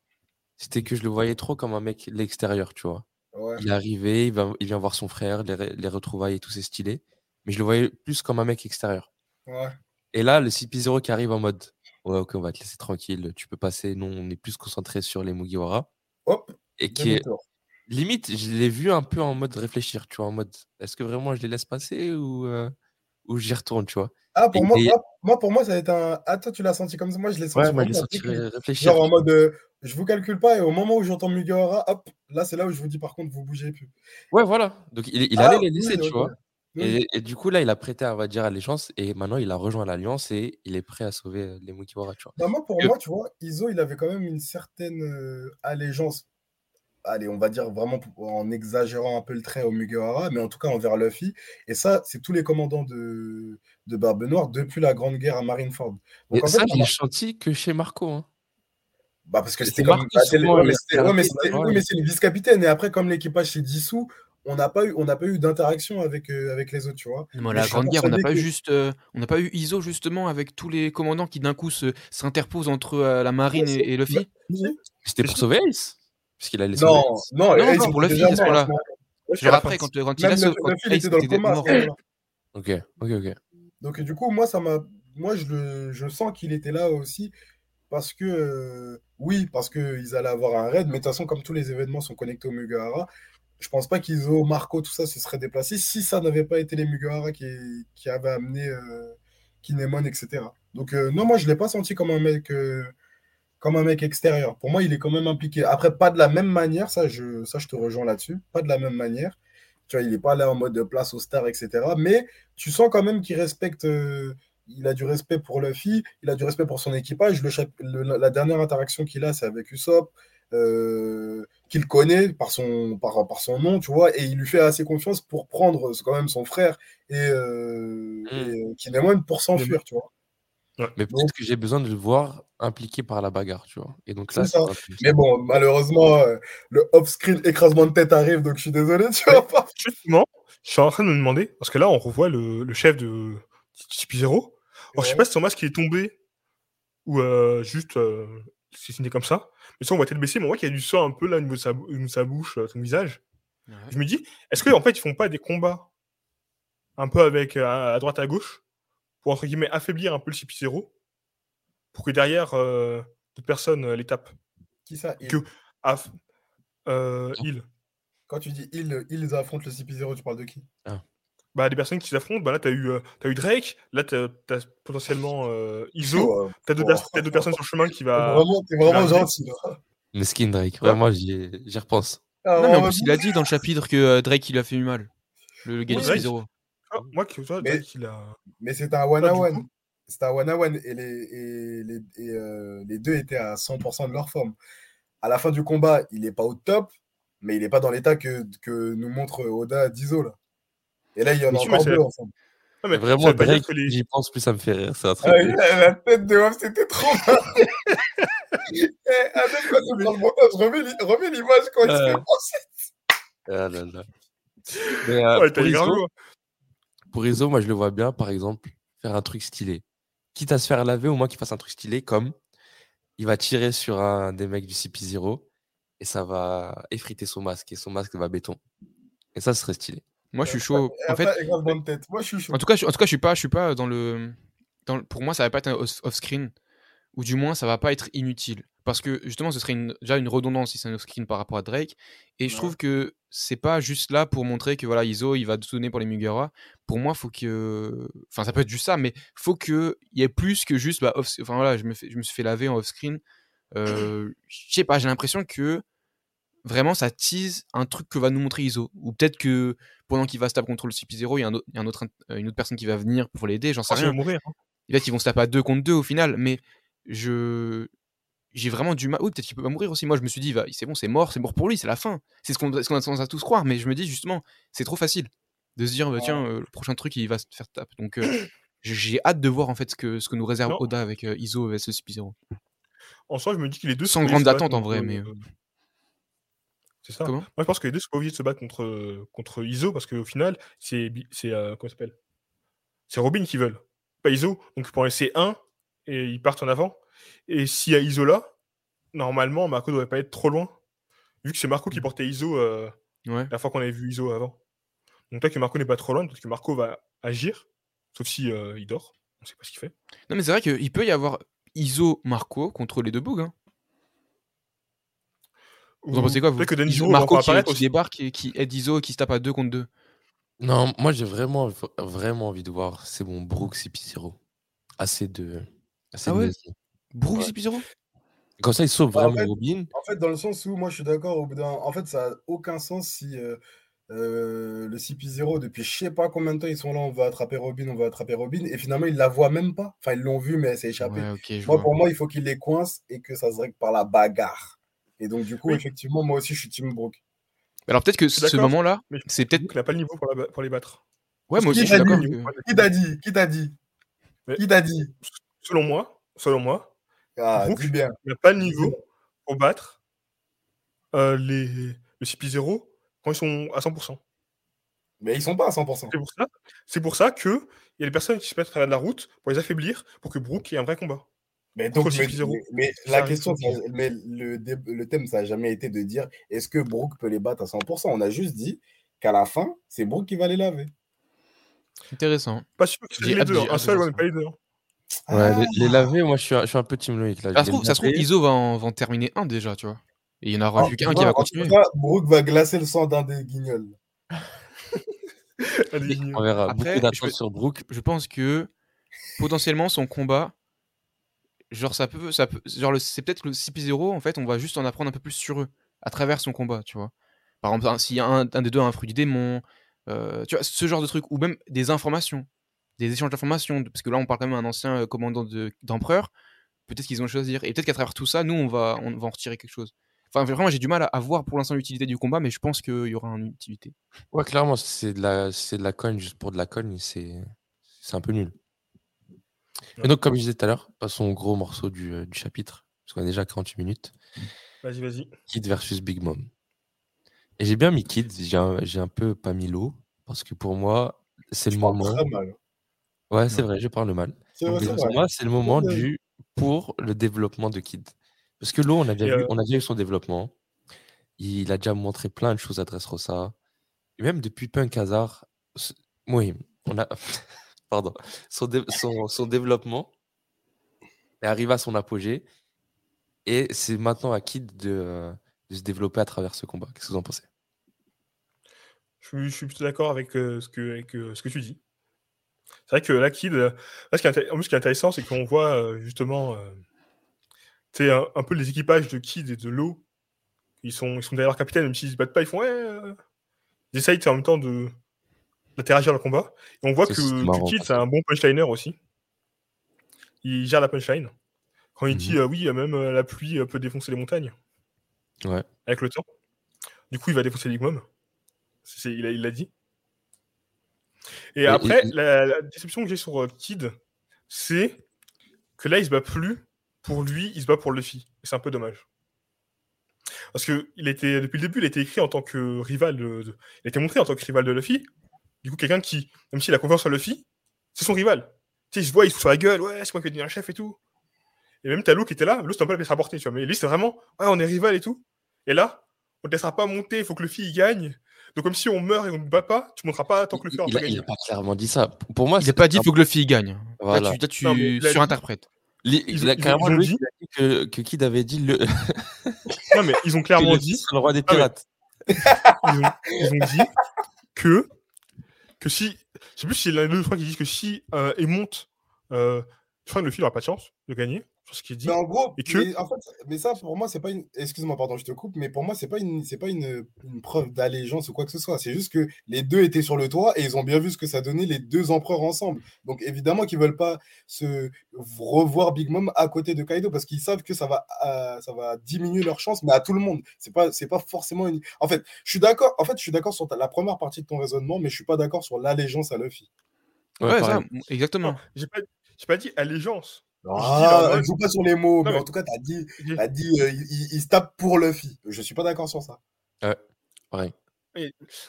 c'était que je le voyais trop comme un mec de l'extérieur, tu vois. Ouais. Il est arrivé, il, va, il vient voir son frère, les, les retrouvailles et tout, c'est stylé. Mais je le voyais plus comme un mec extérieur. Ouais. Et là, le CP0 qui arrive en mode Ouais, ok, on va te laisser tranquille, tu peux passer. Non, on est plus concentré sur les Mugiwara. Hop, Et qui est limite, je l'ai vu un peu en mode réfléchir, tu vois, en mode est-ce que vraiment je les laisse passer ou, euh, ou j'y retourne, tu vois. Ah, pour Et- moi, et- moi, pour moi, ça va être un. Ah, toi, tu l'as senti comme ça. Moi, je l'ai senti Ouais, moi, je senti ré- réfléchir. Genre en mode, euh, je vous calcule pas, et au moment où j'entends Mugiwara, hop, là, c'est là où je vous dis, par contre, vous bougez plus. Ouais, voilà. Donc, il, il Ah, allait les laisser, oui, tu vois. Oui. Et, et du coup, là, il a prêté, on va dire, allégeance. Et maintenant, il a rejoint l'Alliance et il est prêt à sauver euh, les Mugiwara, tu vois. Bah, moi, pour moi, tu vois, Iso, il avait quand même une certaine euh, allégeance. Allez, on va dire vraiment en exagérant un peu le trait au Mugiwara, mais en tout cas envers Luffy. Et ça, c'est tous les commandants de, de Barbe Noire depuis la Grande Guerre à Marineford. Donc en fait, ça, je l'ai senti que chez Marco. Hein. Bah parce que c'était comme. Bah, le- ouais, mais c'était- a ouais, le vice-capitaine. Et après, comme l'équipage s'est dissous, on n'a pas eu, on n'a pas eu d'interaction avec, euh, avec les autres, tu vois. Mais la Grande Guerre, on n'a pas que- juste, euh, on n'a pas eu ISO justement avec tous les commandants qui d'un coup se s'interposent entre euh, la marine Ouais, et, et Luffy. C'était pour sauver Ace. Parce qu'il allait sauver Non, non, Non, pour Luffy, à ce moment-là. Genre après, quand, quand il a le, sauvé, Luffy, était dans le coma. Ok, ok, ok. Donc du coup, moi, ça m'a, moi, je, le, je sens qu'il était là aussi parce que, euh, oui, parce qu'ils allaient avoir un raid, mais de toute façon, comme tous les événements sont connectés au Mugiwara, je pense pas qu'Izo, Marco, tout ça se serait déplacé si ça n'avait pas été les Mugiwara qui, qui avaient amené euh, Kinemon, etc. Donc euh, non, moi, je l'ai pas senti comme un mec, comme un mec extérieur. Pour moi, il est quand même impliqué. Après, pas de la même manière, ça, je, ça, je te rejoins là-dessus, pas de la même manière. Tu vois, il n'est pas là en mode de place aux stars, etc. Mais tu sens quand même qu'il respecte. Euh, il a du respect pour Luffy, il a du respect pour son équipage. Le chap- le- la dernière interaction qu'il a, c'est avec Usopp, euh, qu'il connaît par son, par, par son nom, tu vois, et il lui fait assez confiance pour prendre c'est quand même son frère et, euh, et Kinemon pour s'enfuir, tu vois. Mais peut-être que j'ai besoin de le voir impliqué par la bagarre, tu vois. Et donc là, C'est ça. Mais bon, malheureusement, euh, le off-screen écrasement de tête arrive, donc je suis désolé, tu vois pas. Justement, je suis en train de me demander, parce que là, on revoit le, le chef de Tipeee Zero. Alors, je sais pas si son masque est tombé ou euh, juste euh, c'est signé comme ça. Mais ça, on voit tête baissée, mais on voit qu'il y a du sang un peu là au niveau de sa, au niveau de sa bouche, euh, son visage. Ouais. Je me dis, est-ce qu'en fait, ils font pas des combats un peu avec euh, à, droite à gauche pour entre guillemets affaiblir un peu le Tipeee Zero pour que derrière euh, d'autres personnes euh, les tapent? Qui ça? Il- Que- Aff- euh, il. Quand tu dis ils, ils affrontent le CP0, tu parles de qui? Bah, des personnes qui s'affrontent. Bah, là, tu as, eu, euh, as eu Drake, là, tu as, potentiellement euh, Iso, tu as deux, personnes sur le chemin qui va. Vraiment, t'es vraiment gentil. Le skin Drake, vraiment, j'y repense. Ah, non, mais en plus, il a dit dans le chapitre que euh, Drake, il a fait du mal. Le, le gars ah, moi, que toi, Drake, il a. Mais c'était un one-on-one. C'était un one-on-one et, les, et, les, et les deux étaient à 100% de leur forme. À la fin du combat, il n'est pas au top, mais il n'est pas dans l'état que, que nous montre Oda d'Iso là. Et là, il y en a encore deux ensemble. mais vraiment, Drake, les... j'y pense plus, ça me fait rire. Ça ah, la tête de Homme, c'était trop mal. Adèle, quand tu prends le montage, remets l'image quand il se fait penser. Ah là là. Mais, euh, ouais, pour, Iso, pour Iso, moi, je le vois bien, par exemple, faire un truc stylé. Quitte à se faire laver, au moins qu'il fasse un truc stylé, comme il va tirer sur un des mecs du CP0 et ça va effriter son masque et son masque va béton. Et ça, ce serait stylé. Moi, je suis chaud. En fait, Moi, je suis chaud. En tout cas, je, en tout cas, je suis pas, je suis pas dans le, dans Pour moi, ça va pas être un off-screen, ou du moins, ça va pas être inutile, parce que justement, ce serait déjà une redondance si c'est un off-screen par rapport à Drake. Et je trouve que c'est pas juste là pour montrer que voilà, Iso, il va tout donner pour les Mugara. Pour moi, faut que, enfin, ça peut être juste ça, mais faut que il y ait plus que juste, bah, off... enfin voilà, je me, fais, je me suis fait laver en off-screen. Euh, je sais pas, j'ai l'impression que vraiment ça tease un truc que va nous montrer Iso. Ou peut-être que pendant qu'il va se taper contre le CP0, il y a, un un autre, euh, une autre personne qui va venir pour l'aider, j'en sais ah, rien. Mourir, hein. Et peut-être qu'ils vont se taper à deux contre deux au final, mais je j'ai vraiment du mal. Oui, peut-être qu'il peut pas mourir aussi. Moi, je me suis dit, c'est bon, c'est mort, c'est mort pour lui, c'est la fin. C'est ce qu'on qu a tendance à tous croire, mais je me dis justement, c'est trop facile de se dire, bah, tiens, euh, le prochain truc, il va se faire taper. Donc, euh, j'ai hâte de voir en fait ce que, ce que nous réserve Oda avec Iso vs le CP0. En soi, je me dis qu'il est deux. Sans grande attente en vrai, mais. C'est ça. Moi, je pense que les deux sont pas obligés de se battre contre, contre Iso parce qu'au final, c'est. c'est euh, comment s'appelle? C'est Robin qui veulent, pas Iso. Donc, pour laisser un et ils partent en avant. Et s'il y a Iso là, normalement, Marco ne devrait pas être trop loin. Vu que c'est Marco qui mmh. portait Iso euh, la fois qu'on avait vu Iso avant. Donc, peut-être que Marco n'est pas trop loin, parce que Marco va agir, sauf si euh, il dort. On sait pas ce qu'il fait. Non, mais c'est vrai qu'il peut y avoir Iso Marco contre les deux bugs. Hein. Vous en pensez quoi vous que Marco qui, qui débarque et qui aide Iso et qui se tape à 2 contre 2. Non, moi j'ai vraiment, vraiment envie de voir. C'est bon, Brooks et P0. Assez de. Assez ah ouais Brooks et P0 Comme ça, il sauve bah, vraiment Robin. En fait, dans le sens où moi je suis d'accord, au bout d'un. En fait, ça n'a aucun sens si. Euh, euh, le CP0, depuis je sais pas combien de temps ils sont là, on va attraper Robin, on va attraper Robin, et finalement ils la voient même pas. Enfin, ils l'ont vu, mais elle s'est échappée. moi, pour moi, il faut qu'ils les coincent et que ça se règle par la bagarre. Et donc, du coup, effectivement, moi aussi, je suis Team Brook. Alors, peut-être que ce moment-là, c'est peut-être. qu'il n'a pas le niveau pour, les battre. Ouais, moi aussi, je suis d'accord. Qui t'a dit Qui t'a dit? Qui t'a dit? Selon moi, selon moi, ah, bien. il n'a pas le niveau pour battre euh, les... le CP0 quand ils sont à 100%. Mais ils sont pas à 100%. C'est pour ça, c'est pour ça que il y a des personnes qui se mettent à la route pour les affaiblir, pour que Brook ait un vrai combat. Mais donc, mais, la question, mais le, le, thème, ça n'a jamais été de dire est-ce que Brooke peut les battre à 100% On a juste dit qu'à la fin, c'est Brooke qui va les laver. Intéressant. Pas sûr que les deux. Hein. Un seul, pas les deux. Hein. Ouais, les, ah. laver, moi je suis, un, je suis un peu team Loïc. Là. Ça, se trouve, ça se trouve, Iso va en, va en, terminer un déjà, tu vois. Et il y en aura plus qu'un qui va continuer. Brooke va glacer le sang d'un des guignols. On verra. Après, Beaucoup d'attentes sur Brooke. Je pense que potentiellement son combat genre ça peut, ça peut genre c'est peut-être le CP0 en fait, on va juste en apprendre un peu plus sur eux à travers son combat, tu vois. Par exemple, y a un, des deux a un fruit du démon, euh, tu vois, ce genre de truc, ou même des informations, des échanges d'informations, parce que là on parle quand même d'un ancien euh, commandant d'empereur, peut-être qu'ils ont choisir, et peut-être qu'à travers tout ça, nous on va, on va en retirer quelque chose. Enfin, vraiment, j'ai du mal à, voir pour l'instant l'utilité du combat, mais je pense qu'il y aura une utilité. Ouais, clairement, c'est de la, c'est de la cogne juste pour de la cogne, c'est, c'est un peu nul. Et donc, comme je disais tout à l'heure, passons au gros morceau du, euh, du chapitre, parce qu'on a déjà 48 minutes. Vas-y, vas-y. Kid versus Big Mom. Et j'ai bien mis Kid, j'ai un, un, peu pas mis l'eau, parce que pour moi, c'est le moment. Très mal. Ouais, c'est vrai, je parle mal. pour moi, c'est le moment du pour le développement de Kid. Parce que l'eau, on, a déjà vu, euh on a déjà eu son développement. Il a déjà montré plein de choses à Dressrosa. Et même depuis Punk Hazard, oui, on a. pardon, son, développement arrive à son apogée. Et c'est maintenant à Kid de, se développer à travers ce combat. Qu'est-ce que vous en pensez? Je suis, plutôt d'accord avec, euh, ce que, euh, ce que tu dis. C'est vrai que la Kid, euh, là, en plus, ce qui est intéressant, c'est qu'on voit justement sais, un, peu les équipages de Kid et de Lo. Ils sont, ils sont derrière capitaine, même s'ils se battent pas, ils font ouais. Ils essayent en même temps de d'interagir dans le combat. Et on voit que, Kid, c'est un bon punchliner aussi. Il gère la punchline. Quand il dit Mhm. euh, oui, euh, même euh, la pluie euh, peut défoncer les montagnes Ouais. avec le temps. Du coup, il va défoncer Big Mom. Il l'a dit. Et Et- après, et- la, la déception que j'ai sur Kid, c'est que là, il se bat plus pour lui, il se bat pour Luffy. C'est un peu dommage. Parce que il était, depuis le début, il été écrit en tant que rival de, de- Il été montré en tant que rival de Luffy. Du coup, quelqu'un qui, même s'il a confiance en Luffy, c'est son rival. Tu sais, il se voit, il se fout sur la gueule, ouais, c'est moi qui vais devenir un chef et tout. Et même Talo qui était là, l'autre c'était un peu la pièce rapportée, tu vois. Mais lui, c'était vraiment, ouais, on est rival et tout. Et là, on ne te laissera pas monter, il faut que Luffy il gagne. Donc, comme si on meurt et on ne bat pas, tu ne montreras pas tant que Luffy Il, il il gagné. a pas clairement dit ça. Pour moi, Il n'a c'est pas dit un- faut que le fille gagne. Voilà. Là, tu, là, tu Non, il surinterprètes. Ils il a carrément ils ont lui, dit- il que, que Kid avait dit le, Non, mais ils ont clairement Luffy dit, le roi des Ah, pirates. ils ont, ils ont dit que, que si, je sais plus si c'est l'un je crois qu'ils disent que si euh, il monte, euh, crois que Luffy n'aura pas de chance de gagner, sur ce qu'il dit. Mais en gros, Et que- mais, en fait, mais ça pour moi c'est pas une. Excuse-moi, pardon, je te coupe, mais pour moi c'est pas une, c'est pas une, une preuve d'allégeance ou quoi que ce soit. C'est juste que les deux étaient sur le toit et ils ont bien vu ce que ça donnait les deux empereurs ensemble. Donc évidemment qu'ils veulent pas se revoir Big Mom à côté de Kaido parce qu'ils savent que ça va, euh, ça va diminuer leur chance, mais à tout le monde. C'est pas, c'est pas forcément une. En fait, je suis d'accord. En fait, je suis d'accord sur ta- la première partie de ton raisonnement, mais je suis pas d'accord sur l'allégeance à Luffy. Ouais, Ouais, pareil. ça, exactement. J'ai pas, j'ai pas dit allégeance. Ah, ne joue pas sur les mots, Non, mais mais- en tout cas, tu as dit, t'as dit euh, il, se tape pour Luffy. Je suis pas d'accord sur ça. pareil.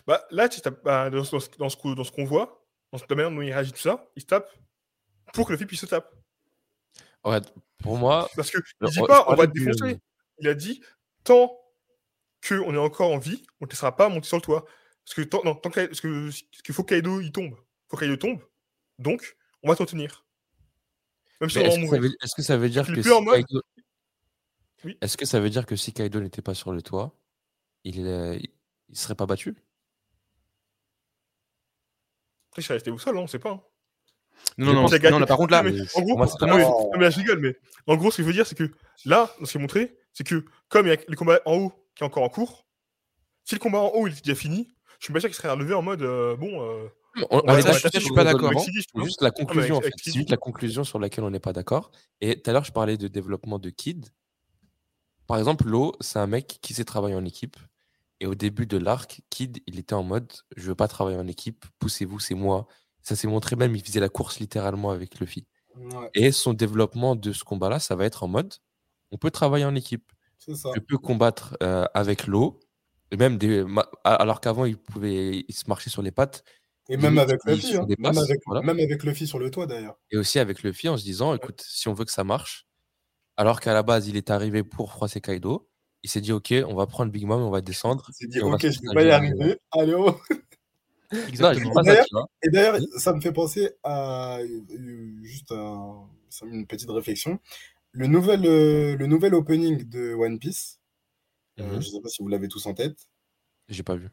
Bah, là, tu tapes- bah, dans, ce- dans, ce- dans ce qu'on- ce voit, dans la manière dont il réagit, tout ça, il se tape pour que Luffy puisse se taper. Ouais, pour moi, Parce que il dit je pas, on va te défoncer. Il a dit, tant qu'on est encore en vie, on ne te laissera pas monter sur le toit. Parce que tant, non, tant que, parce que, parce qu'il faut que Kaido il tombe. faut que Kaido tombe. Donc, on va t'en tenir. Même si mais on va est-ce que, ça veut, est-ce que ça veut dire Il que si mode- Kaido... Oui. Est-ce que ça veut dire que si Kaido n'était pas sur le toit, il, euh, il serait pas battu? Après, je serais resté au sol, hein, on sait pas. hein. Non, non, non, non, là, par contre, là, mais en gros, moi, c'est non, pas mais, grave. non, mais je rigole, mais en gros, ce que je veux dire, c'est que là, ce qui est montré, c'est que comme il y a le combat en haut qui est encore en cours, si le combat en haut il est déjà fini, je suis pas sûr qu'il serait relevé en mode euh, bon. euh, On- on est je suis pas d'accord, C'est juste la conclusion, en fait. avec C'est Sidi. juste la conclusion sur laquelle on n'est pas d'accord. Et tout à l'heure, je parlais de développement de Kid. Par exemple, Lo, c'est un mec qui sait travailler en équipe. Et au début de l'arc, Kid, il était en mode je veux pas travailler en équipe, poussez-vous, c'est moi. Ça s'est montré même, il faisait la course littéralement avec Luffy. Ouais, Et son développement de ce combat-là, ça va être en mode on peut travailler en équipe. ça. Je peux combattre euh, avec. Et même des, alors qu'avant, il pouvait il se marcher sur les pattes. Et même avec Luffy, hein. même, avec, voilà. même avec Luffy sur le toit d'ailleurs. Et aussi avec Luffy en se disant, écoute, si on veut que ça marche, alors qu'à la base, il est arrivé pour froisser Kaido, il s'est dit, ok, on va prendre Big Mom, on va descendre. Il s'est dit, Et on va ok, je vais pas y arriver. Allez, oh. Exactement. ça. Et d'ailleurs, ça me fait penser à euh, juste une petite réflexion. Le nouvel, euh, le nouvel opening de One Piece, euh, Mhm. je sais pas si vous l'avez tous en tête. J'ai pas vu.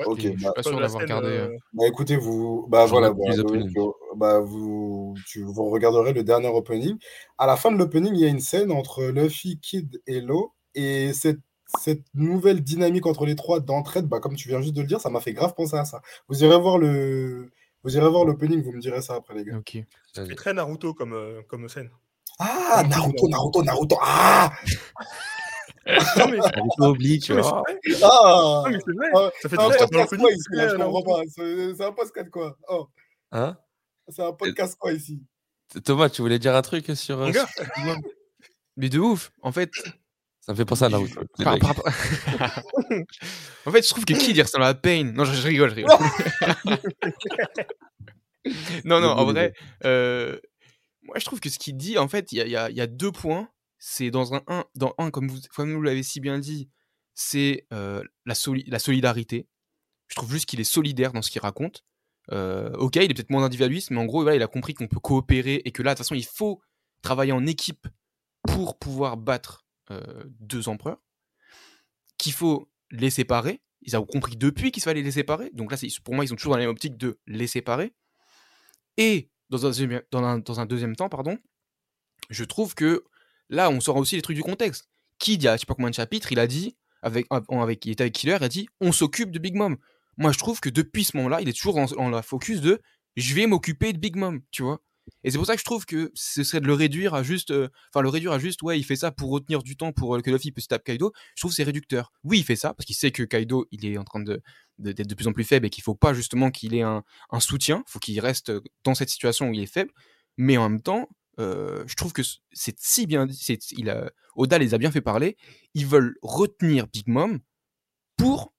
Ouais, Ok, Je suis bah, pas sûr d'avoir regardé. euh, Bah écoutez, vous, bah voilà, bah, euh, bah, vous, tu, vous regarderez le dernier opening. À la fin de l'opening, il y a une scène entre Luffy, Kid et Lo, et cette, cette nouvelle dynamique entre les trois d'entraide, bah, comme tu viens juste de le dire, ça m'a fait grave penser à ça. Vous irez voir le, vous irez voir l'opening, vous me direz ça après les gars. Ok. C'est très Naruto comme, euh, comme scène. Ah, Naruto, Naruto, Naruto, ah, Non, mais, Naruto oublie, tu vois. ah, mais c'est vrai. Ah, Ça fait un podcast quoi ici, là, je comprends Naruto. pas. C'est un podcast quoi. Oh, Hein? C'est un podcast quoi ici. Thomas, tu voulais dire un truc sur. euh, sur Mais de ouf. En fait, Ça me fait penser à Naruto. le par- mec. par- en fait, je trouve que Kid il ressemble à Pain? Non, je, je rigole, je rigole. non, non, en vrai, euh, moi je trouve que ce qu'il dit, en fait, y y il y a deux points. C'est dans un, un, dans un comme vous, comme vous l'avez si bien dit, c'est la, soli- la solidarité. Je trouve juste qu'il est solidaire dans ce qu'il raconte. Ok, il est peut-être moins individualiste, mais en gros, voilà, il a compris qu'on peut coopérer et que là, de toute façon, il faut travailler en équipe pour pouvoir battre deux empereurs. Qu'il faut les séparer ils ont compris depuis qu'il fallait les séparer. Donc là, pour moi, ils sont toujours dans la même optique de les séparer. Et dans un, deuxième, dans un, deuxième temps, pardon, je trouve que là, on sort aussi les trucs du contexte. Kid, il y a je sais pas combien de chapitres, il a dit, avec, avec, il était avec Killer, il a dit on s'occupe de Big Mom. Moi, je trouve que depuis ce moment-là, il est toujours en la focus de je vais m'occuper de Big Mom, tu vois. Et c'est pour ça que je trouve que ce serait de le réduire à juste, euh, enfin le réduire à juste, ouais, il fait ça pour retenir du temps pour euh, que Luffy puisse taper Kaido. Je trouve c'est réducteur. Oui, il fait ça parce qu'il sait que Kaido, il est en train de d'être de, plus en plus faible et qu'il faut pas justement qu'il ait un, un soutien. Faut qu'il reste dans cette situation où il est faible. Mais en même temps, euh, je trouve que c'est si bien dit. Il a, Oda les a bien fait parler. Ils veulent retenir Big Mom pour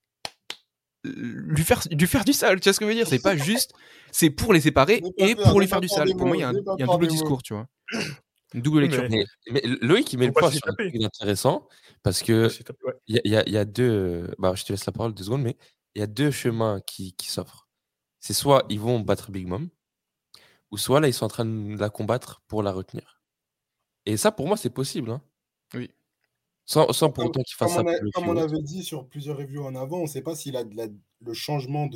lui faire, lui faire du sale. Tu vois ce que je veux dire? C'est pas juste, c'est pour les séparer et pour lui faire du sale. Pour moi, il y a un, y a un double discours, tu vois. Une double lecture. Mais, mais, Loïc, il met le point sur un truc intéressant parce que il y, a, y, a deux. Bah, je te laisse la parole deux secondes, mais il y a deux chemins qui, qui s'offrent. C'est soit ils vont battre Big Mom, ou soit là, ils sont en train de la combattre pour la retenir. Et ça, pour moi, c'est possible. Hein. Oui. Sans, pour autant qu'il fasse ça. comme on avait dit sur plusieurs reviews en avant, on ne sait pas si la, le changement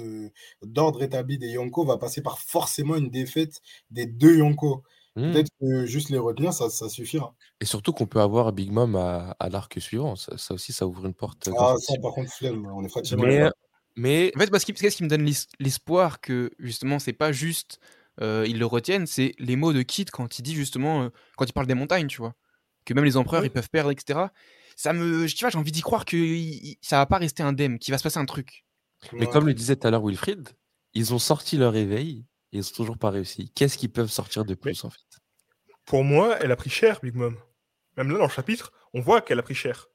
d'ordre établi des Yonko va passer par forcément une défaite des deux Yonko. Mmh. Peut-être que juste les retenir, ça, ça suffira. Et surtout qu'on peut avoir Big Mom à, à l'arc suivant. Ça, aussi, ça ouvre une porte. Ah, ça, par contre, flemme, on est fatigué. Mais, mais... En fait, parce qu'est-ce qui me donne l'espoir que justement, c'est pas juste euh, ils le retiennent, c'est les mots de Kit quand il dit justement, euh, quand il parle des montagnes, tu vois que même les empereurs ils peuvent perdre, etc. Ça me, tu vois, j'ai envie d'y croire que ça va pas rester indemne, qu'il va se passer un truc. Mais comme le disait tout à l'heure Wilfried, ils ont sorti leur éveil et ils ont toujours pas réussi. Qu'est-ce qu'ils peuvent sortir de plus en fait? Pour moi, elle a pris cher, Big Mom. Même là dans le chapitre, on voit qu'elle a pris cher.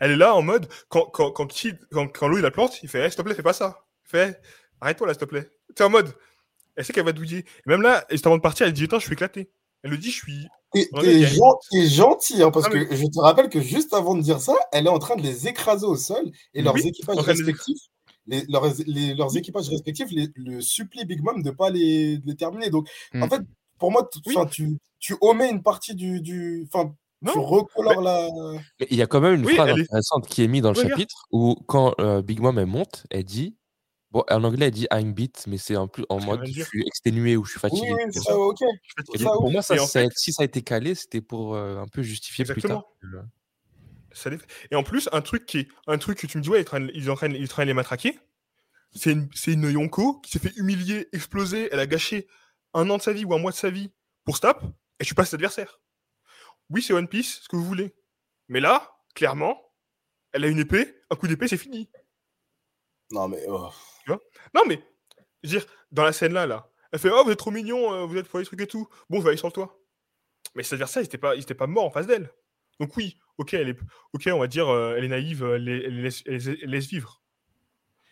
Elle est là en mode quand quand quand, quand, quand Louis la plante, il fait hey, s'il te plaît, fais pas ça. Fais arrête-toi là, s'il te plaît. Tu en mode elle sait qu'elle va douiller. même là, juste avant de partir, elle dit Attends, je suis éclaté. Elle le dit, je suis. T'es gentil, gentil hein, parce que je te rappelle que juste avant de dire ça, elle est en train de les écraser au sol et leurs équipages respectifs. Les, leurs, équipages respectifs le supplient Big Mom de ne pas les, terminer. Donc, en hmm. fait, pour moi, tu, tu omets une partie du. du tu recolores la. Il y a quand même une phrase intéressante qui est mise dans le chapitre où, quand euh, Big Mom elle monte, elle dit Bon, en anglais, elle dit I'm beat, mais c'est en plus en mode je suis exténué ou je suis fatigué. Oui, oui, ça, ok. pour moi, ça, si ça a été calé, c'était pour euh, un peu justifier plus tard. Et en plus, un truc qui un truc que tu me dis, ouais, ils en train, de les matraquer. C'est une, une Yonko qui s'est fait humilier, exploser. Elle a gâché un an de sa vie ou un mois de sa vie pour stop. Et je suis pas cet adversaire. Oui, c'est One Piece, ce que vous voulez. Mais là, clairement, elle a une épée. Un coup d'épée, c'est fini. Non, mais. Oh. Non, mais, je veux dire, dans la scène là, elle fait Oh, vous êtes trop mignon, euh, vous êtes pour les trucs et tout. Bon, je vais aller sur le toit. Mais c'est-à-dire ça, il n'était pas, pas mort en face d'elle. Donc, oui, ok, elle est, on va dire, euh, elle est naïve, elle, laisse, vivre.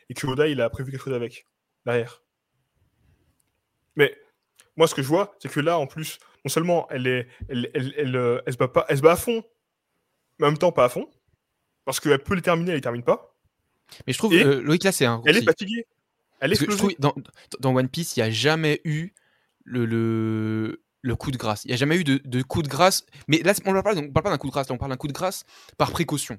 Et que Oda, il a prévu quelque chose avec, derrière. Mais, moi, ce que je vois, c'est que là, en plus, non seulement elle, est, elle, elle, elle, euh, se bat pas, elle se bat à fond, mais en même temps pas à fond, parce qu'elle peut les terminer, elle les termine pas. Mais je trouve, euh, Loïc, là, c'est un. Elle est fatiguée. Elle est dans, dans, One Piece, il n'y a jamais eu le, le, le, coup de grâce. Il n'y a jamais eu de, de, coup de grâce. Mais là, on ne parle pas, d'un coup de grâce, on parle d'un coup de grâce par précaution.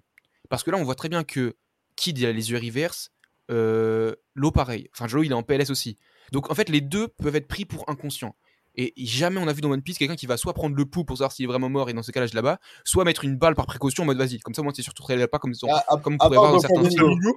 Parce que là, on voit très bien que Kid, il a les yeux reverse. Euh, L'eau, pareil. Enfin, Joe, il est en PLS aussi. Donc, en fait, les deux peuvent être pris pour inconscients. Et jamais on a vu dans One Piece quelqu'un qui va soit prendre le pouls pour savoir s'il est vraiment mort et dans ce cas-là je là-bas, soit mettre une balle par précaution en mode vas-y. Comme ça, moi, c'est surtout très pas comme, ah, comme on pourrait voir dans certains films.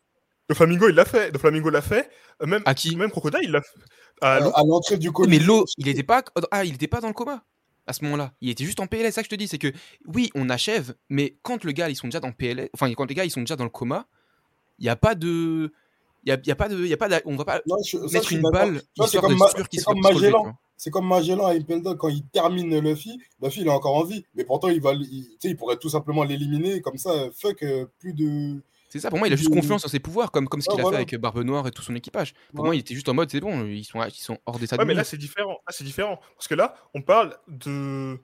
Le Flamingo, il l'a fait. Le Flamingo l'a fait. Euh, même, à qui? Même Crocodile, il l'a fait. À, l'entrée du coma. Mais l'eau, il n'était pas. Ah, il était pas dans le coma à ce moment-là. Il était juste en PLS. Ça que je te dis, c'est que oui, on achève, mais quand le gars, ils sont déjà dans PLS, enfin quand les gars, ils sont déjà dans le coma, il n'y a pas de, il y a, y a, pas de, y a pas, de, on va pas non, je, mettre une balle. C'est comme, comme Magellan. C'est comme Magellan à Impeldo quand il termine Luffy, Luffy il est encore en vie, mais pourtant il va, il, il pourrait tout simplement l'éliminer comme ça. Fuck, euh, plus de c'est ça, pour moi, il a juste confiance en ses pouvoirs, comme, comme ce qu'il a fait avec Barbe Noire et tout son équipage. Pour moi, il était juste en mode, c'est bon, ils sont, ils sont hors des ouais, mais là, c'est différent. c'est différent. Parce que là, on parle de,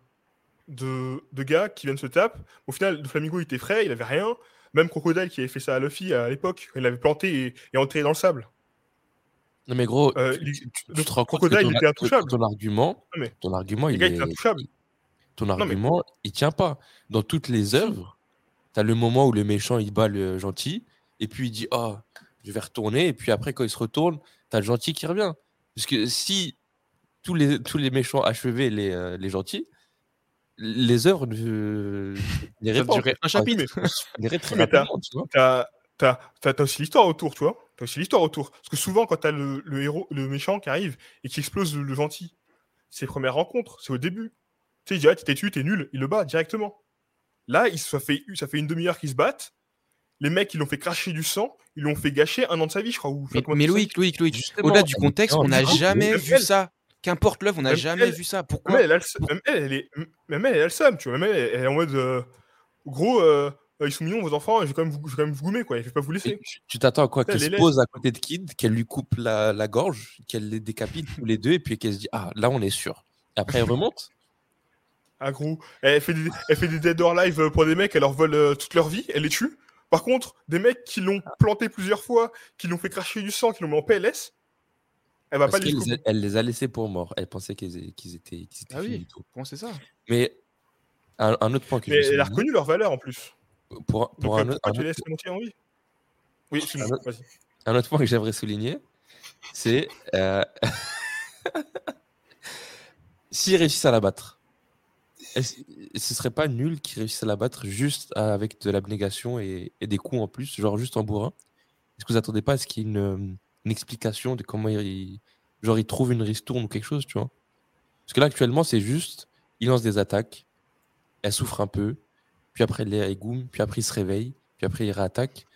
de, de gars qui viennent se taper. Au final, le Flamingo, il était frais, il avait rien. Même Crocodile qui avait fait ça à Luffy à l'époque, il l'avait planté et, enterré dans le sable. Non, mais gros, euh, tu, te rends compte que ton, il était intouchable. Ton argument, ton argument, il est. Intouchable. Ton argument, il tient pas. Dans toutes les œuvres, T'as le moment où le méchant il bat le gentil, et puis il dit Oh, je vais retourner. Et puis après, quand il se retourne, t'as le gentil qui revient. Parce que si tous les, tous les méchants achevaient les, euh, les gentils, les œuvres ne. Ça durait un chapitre. Mais tu t'as- t'as aussi l'histoire autour, tu vois. T'as aussi l'histoire autour. Parce que souvent, quand t'as le, le héros, le méchant qui arrive et qui explose le, le gentil, c'est les premières rencontres, c'est au début. Tu sais, il dit, ah, t'es tué, t'es nul, il le bat directement. Là, il, ça, fait, ça fait une demi-heure qu'ils se battent. Les mecs, ils l'ont fait cracher du sang, ils l'ont fait gâcher un an de sa vie, je crois. Ou Mais. Loïc, Loïc, Loïc, Justement, au-delà du contexte, on n'a jamais vu elle- ça. Qu'importe l'œuvre, on n'a jamais elle- vu ça. Même Pourquoi même elle, elle est, même elle, elle a le seum, tu vois. Même elle, elle est en mode, euh, gros, euh, ils sont mignons, vos enfants, je vais quand même vous, je vais quand même vous goumer, quoi. Je vais pas vous laisser. tu- tu t'attends à quoi Elle Qu'elle se pose à côté de Kid, qu'elle lui coupe la, la gorge, qu'elle les décapite tous les deux, et puis qu'elle se dit Ah, là, on est sûr. Et après, elle remonte. Ah gros, elle fait des, elle fait des dead or live pour des mecs, elle leur vole euh, toute leur vie, elle les tue. Par contre, des mecs qui l'ont planté plusieurs fois, qui l'ont fait cracher du sang, qui l'ont mis en PLS, elle va Parce pas les les a- elle les a laissés pour morts. Elle pensait qu'ils étaient, qu'ils étaient Ah oui. c'est ça? Mais un, un autre point que Mais je elle a reconnu leur valeur en plus. Pour, pour Donc un, euh, un tu laisses monter en vie? Oui, excuse-moi, Un autre- un autre point que j'aimerais souligner, c'est euh, s'ils réussissent à la battre, ce serait pas nul qu'ils réussissent à la battre juste avec de l'abnégation et, et des coups en plus, genre juste en bourrin? Est-ce que vous attendez pas à ce qu'il y ait une, une explication de comment il, genre il trouve une ristourne ou quelque chose, tu vois? Parce que là actuellement c'est juste, il lance des attaques, elle souffre un peu, puis après les égoum, puis après il se réveille, puis après il réattaque.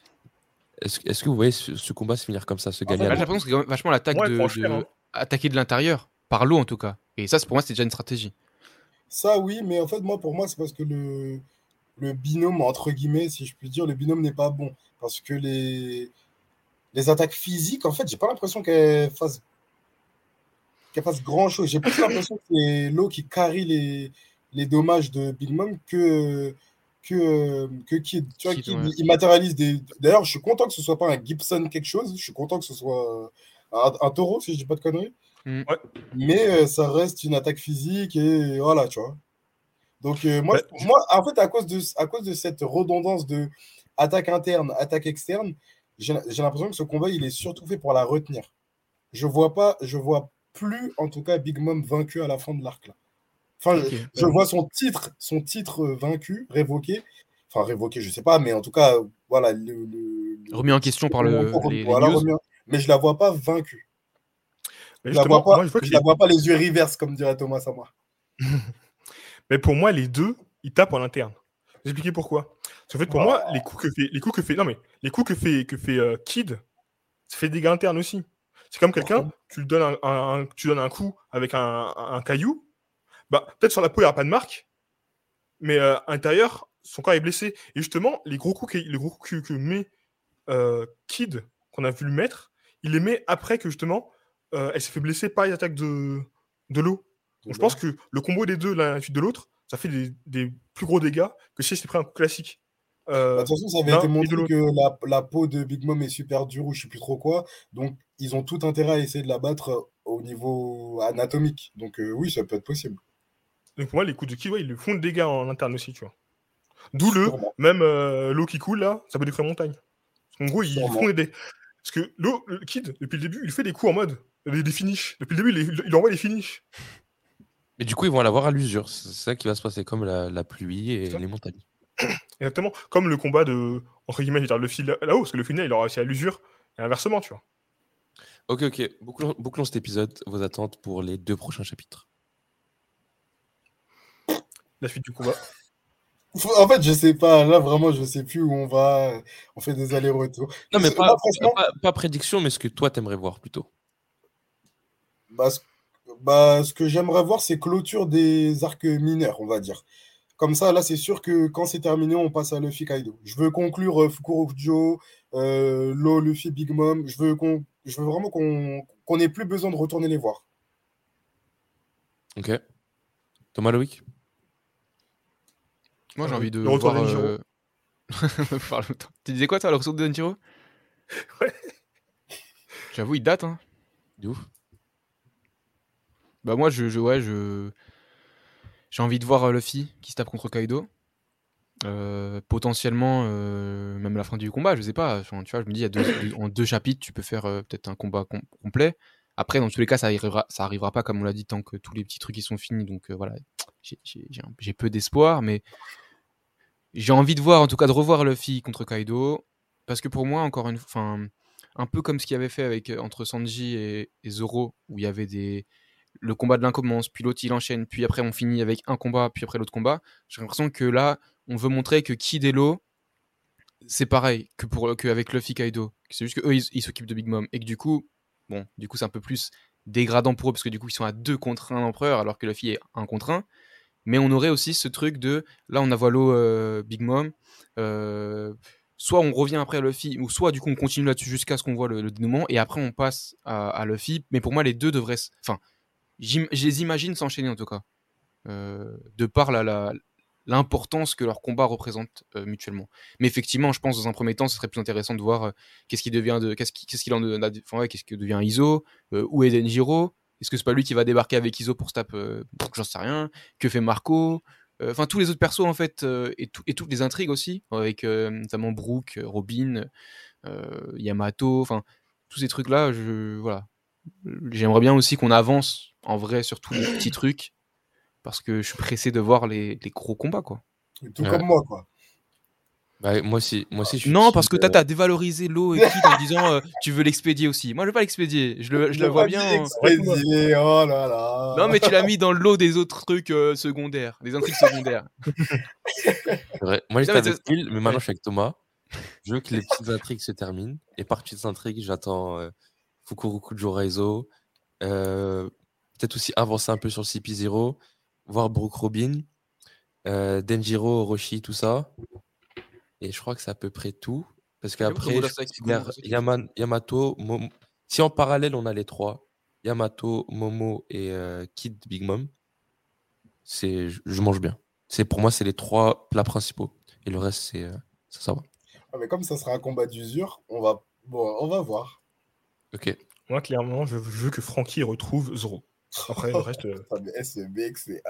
Est-ce est-ce que vous voyez ce, ce combat se finir comme ça, se gagner fait, à la- J'ai l'impression que c'est vachement l'attaque de, hein. attaquer de l'intérieur, par l'eau en tout cas. Et ça, c'est- pour moi, c'est déjà une stratégie. Ça, oui, mais en fait, moi, pour moi, c'est parce que le, le binôme, entre guillemets, si je puis dire, le binôme n'est pas bon. Parce que les, les attaques physiques, en fait, j'ai pas l'impression qu'elles fassent, qu'elles fassent grand chose. J'ai plus l'impression que c'est l'eau qui carry les, les dommages de Big Mom que, que, que Kid. Tu vois, Kid, Kid, ouais. il matérialise des. D'ailleurs, je suis content que ce soit pas un Gibson quelque chose. Je suis content que ce soit un, un taureau, si je dis pas de conneries. Mm. Ouais. Mais euh, ça reste une attaque physique et voilà, tu vois. Donc, euh, moi, Ouais. moi, en fait, à cause de, à cause de cette redondance de attaque interne, attaque externe, j'ai j'ai l'impression que ce combat, il est surtout fait pour la retenir. Je vois pas, je vois plus, en tout cas, Big Mom vaincu à la fin de l'arc là. Enfin, je vois son titre, son titre euh, vaincu, révoqué. Enfin, révoqué, je sais pas, mais en tout cas, euh, voilà. Le, Remis en question par le, les, les Voilà, news. en- Mais je la vois pas vaincue. Mais Je la vois pas, moi, je vois je qu'il la vois pas les yeux reverse, comme dirait Thomas à moi. Mais pour moi, les deux, ils tapent en interne. Je vais expliquer pourquoi. Parce qu'en fait, pour moi, les coups que fait, les coups que fait, non mais, les coups que fait, que fait euh, Kid, ça fait des dégâts internes aussi. C'est comme quelqu'un, tu lui donnes un, un- un- tu donnes un coup avec un caillou, bah peut-être sur la peau il n'y aura pas de marque, mais euh, à l'intérieur, son corps est blessé. Et justement, les gros coups que, les gros coups que, met euh, Kid, qu'on a vu le mettre, il les met après que justement, euh, elle s'est fait blesser par les attaques de, de l'eau. Donc, je pense que le combo des deux, l'un à la suite de l'autre, ça fait des, des plus gros dégâts que si c'est pris un coup classique. Euh, Bah, De toute façon, ça avait été montré que la, la peau de Big Mom est super dure ou je sais plus trop quoi. Donc, ils ont tout intérêt à essayer de la battre euh, au niveau anatomique. Donc, euh, oui, ça peut être possible. Donc pour moi, les coups de Kid, ouais, ils le font de dégâts en interne aussi, tu vois. D'où le, même euh, l'eau qui coule là, ça peut détruire montagne. En gros, ils Sûrement. font des. Parce que l'eau, le Kid, depuis le début, il fait des coups en mode des, des finishes. Depuis le début, il, il envoie des finishes. Mais du coup, ils vont l'avoir à l'usure. C'est ça qui va se passer, comme la, la pluie et les montagnes. Exactement. Comme le combat de. Entre guillemets, le fil là- là-haut, parce que le final, il aura réussi à l'usure. Et inversement, tu vois. Ok, ok. Bouclons, bouclons cet épisode. Vos attentes pour les deux prochains chapitres. La suite du combat. En fait, je sais pas. Là, vraiment, je sais plus où on va. On fait des allers-retours. Non, mais Là, pas, franchement, pas, pas prédiction, mais ce que toi, t'aimerais voir plutôt. bah, ce, bah, ce que j'aimerais voir, c'est clôture des arcs mineurs, on va dire. Comme ça, là, c'est sûr que quand c'est terminé, on passe à Luffy Kaido. Je veux conclure euh, Fukurokujo, euh, Lo, Luffy, Big Mom. Je veux, qu'on, je veux vraiment qu'on qu'on n'ait plus besoin de retourner les voir. Ok. Thomas Loïc? Moi, j'ai Euh, envie de le retour voir. euh. Tu disais quoi, toi, le retour de Denjiro Ouais. J'avoue, il date, hein. De ouf. Bah, moi, je, je, ouais, je. J'ai envie de voir euh, Luffy qui se tape contre Kaido. Euh, potentiellement, euh, même la fin du combat, je sais pas. tu vois, je me dis, y en deux chapitres, tu peux faire euh, peut-être un combat complet. Après, dans tous les cas, ça arrivera, ça arrivera pas, comme on l'a dit, tant que tous les petits trucs ils sont finis. Donc voilà, j'ai peu d'espoir, mais j'ai envie de voir, en tout cas, de revoir Luffy contre Kaido. Parce que pour moi, encore une fois, un peu comme ce qu'il avait fait avec, entre Sanji et, Zoro, où il y avait des, le combat de l'un commence, puis l'autre il enchaîne, puis après on finit avec un combat, puis après l'autre combat. J'ai l'impression que là, on veut montrer que Kid et c'est pareil que pour que avec Luffy Kaido. C'est juste qu'eux, ils s'occupent de Big Mom. Et que du coup, bon, du coup, c'est un peu plus dégradant pour eux, parce que du coup, ils sont à deux contre un empereur, alors que Luffy est un contre un. Mais on aurait aussi ce truc de, là, on a Valo euh, Big Mom. Euh, soit on revient après à Luffy, ou soit du coup on continue là-dessus jusqu'à ce qu'on voit le, dénouement, et après on passe à, à, Luffy. Mais pour moi, les deux devraient. Enfin, je les imagine s'enchaîner en tout cas, euh, de par l'importance que leur combat représente euh, mutuellement. Mais effectivement, je pense dans un premier temps, ce serait plus intéressant de voir euh, qu'est-ce qui devient de, qu'est-ce qu'il en enfin, qu'est-ce que devient Iso, où est Denjiro, est-ce que c'est pas lui qui va débarquer avec Iso pour se j'en sais rien, que fait Marco, enfin tous les autres persos en fait et, et toutes les intrigues aussi avec notamment Brooke, Robin, Yamato, enfin tous ces trucs là, je voilà, j'aimerais bien aussi qu'on avance en vrai sur tous les petits trucs parce que je suis pressé de voir les, les gros combats quoi. Tout comme moi quoi. Bah, moi aussi, moi aussi. Je non, parce que Tata a dévalorisé l'eau et en disant euh, tu veux l'expédier aussi. Moi, je veux pas l'expédier. Je le, je le vois bien. Expédier, oh là là. Non, mais tu l'as mis dans le lot des autres trucs euh, secondaires, des intrigues secondaires. vrai. Moi, j'étais avec Phil, mais maintenant je suis avec Thomas. Je veux que les petites intrigues se terminent. Et par petites intrigues, j'attends euh, Fukuroku Joraizo. Euh, peut-être aussi avancer un peu sur le CP0, voir Brooke Robin, euh, Denjiro, Orochi, tout ça. Et je crois que c'est à peu près tout. Parce qu'après, Yamato, si en parallèle on a les trois, Yamato, Momo et euh, Kid Big Mom, c'est, je mange bien. C'est pour moi, c'est les trois plats principaux. Et le reste, c'est euh, ça, va. Ah, mais comme ça sera un combat d'usure, on va, bon, on va voir. Ok. Moi, clairement, je veux que Frankie retrouve Zoro. Après, le reste. C'est.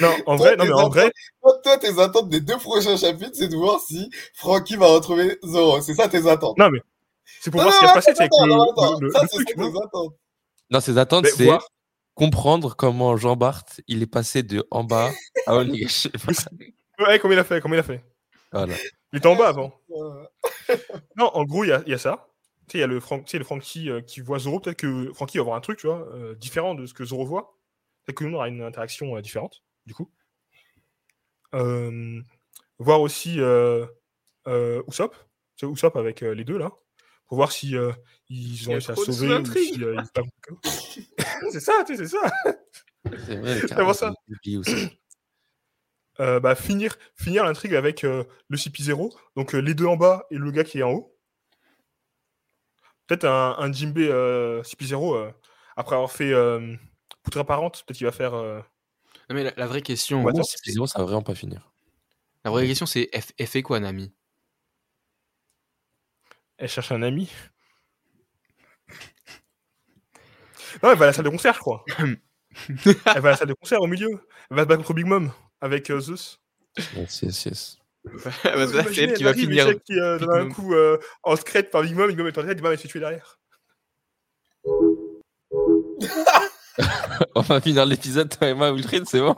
Non, en vrai, non, mais en vrai. Toi, tes attentes des deux prochains chapitres, c'est de voir si Frankie va retrouver Zoro. C'est ça tes attentes. Non, mais c'est pour voir ce qui va se passer avec le, Ça, c'est tes attentes. Non, ses attentes, c'est comprendre comment Jean Bart, il est passé de en bas à Onigashima. ouais, comment il a fait, comment il a fait. Voilà. Il était en bas avant. non, en gros, il y, y a, ça il y a le, Frank, le Frankie euh, qui voit Zoro. Peut-être que Frankie va voir un truc, tu vois, euh, différent de ce que Zoro voit. Peut-être que nous, on aura une interaction euh, différente, du coup. voir aussi Usopp. C'est Usopp avec les deux, là. Pour voir si ils ont réussi à sauver ou si c'est ça, tu sais, c'est ça. C'est vrai, ça. bah, finir, finir l'intrigue avec le CP0, donc les deux en bas et le gars qui est en haut. Peut-être un, un Jimbe euh, CP0, euh, après avoir fait euh, Poutre apparente, peut-être qu'il va faire. Euh, non, mais la, vraie question. Ouais, CP0, ça va vraiment pas finir. La vraie question, c'est elle, fait quoi, Nami Elle cherche un ami? Non, elle va à la salle de concert, je crois. elle va à la salle de concert au milieu. Elle va se battre contre Big Mom avec Zeus. Yes, yes, yes. C'est elle qui va finir. Qui euh, donne un coup euh, en secret par Big Mom, Big Mom est en tête, Big Mom est tué derrière. On va finir l'épisode, toi et moi, Wilfried, c'est bon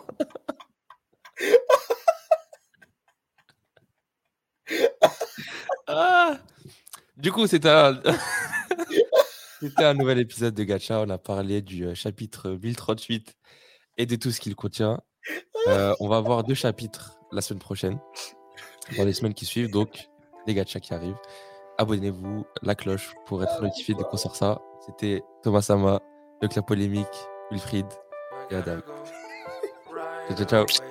ah Du coup, c'était un... c'était un nouvel épisode de Gacha. On a parlé du euh, chapitre 1038 et de tout ce qu'il contient. on va voir deux chapitres la semaine prochaine dans les semaines qui suivent. Donc, les gachas qui arrivent, abonnez-vous, la cloche pour être notifié dès qu'on sort ça. C'était Thomas Sama, le club polémique, Wilfried et Adam. Ciao, ciao. ciao.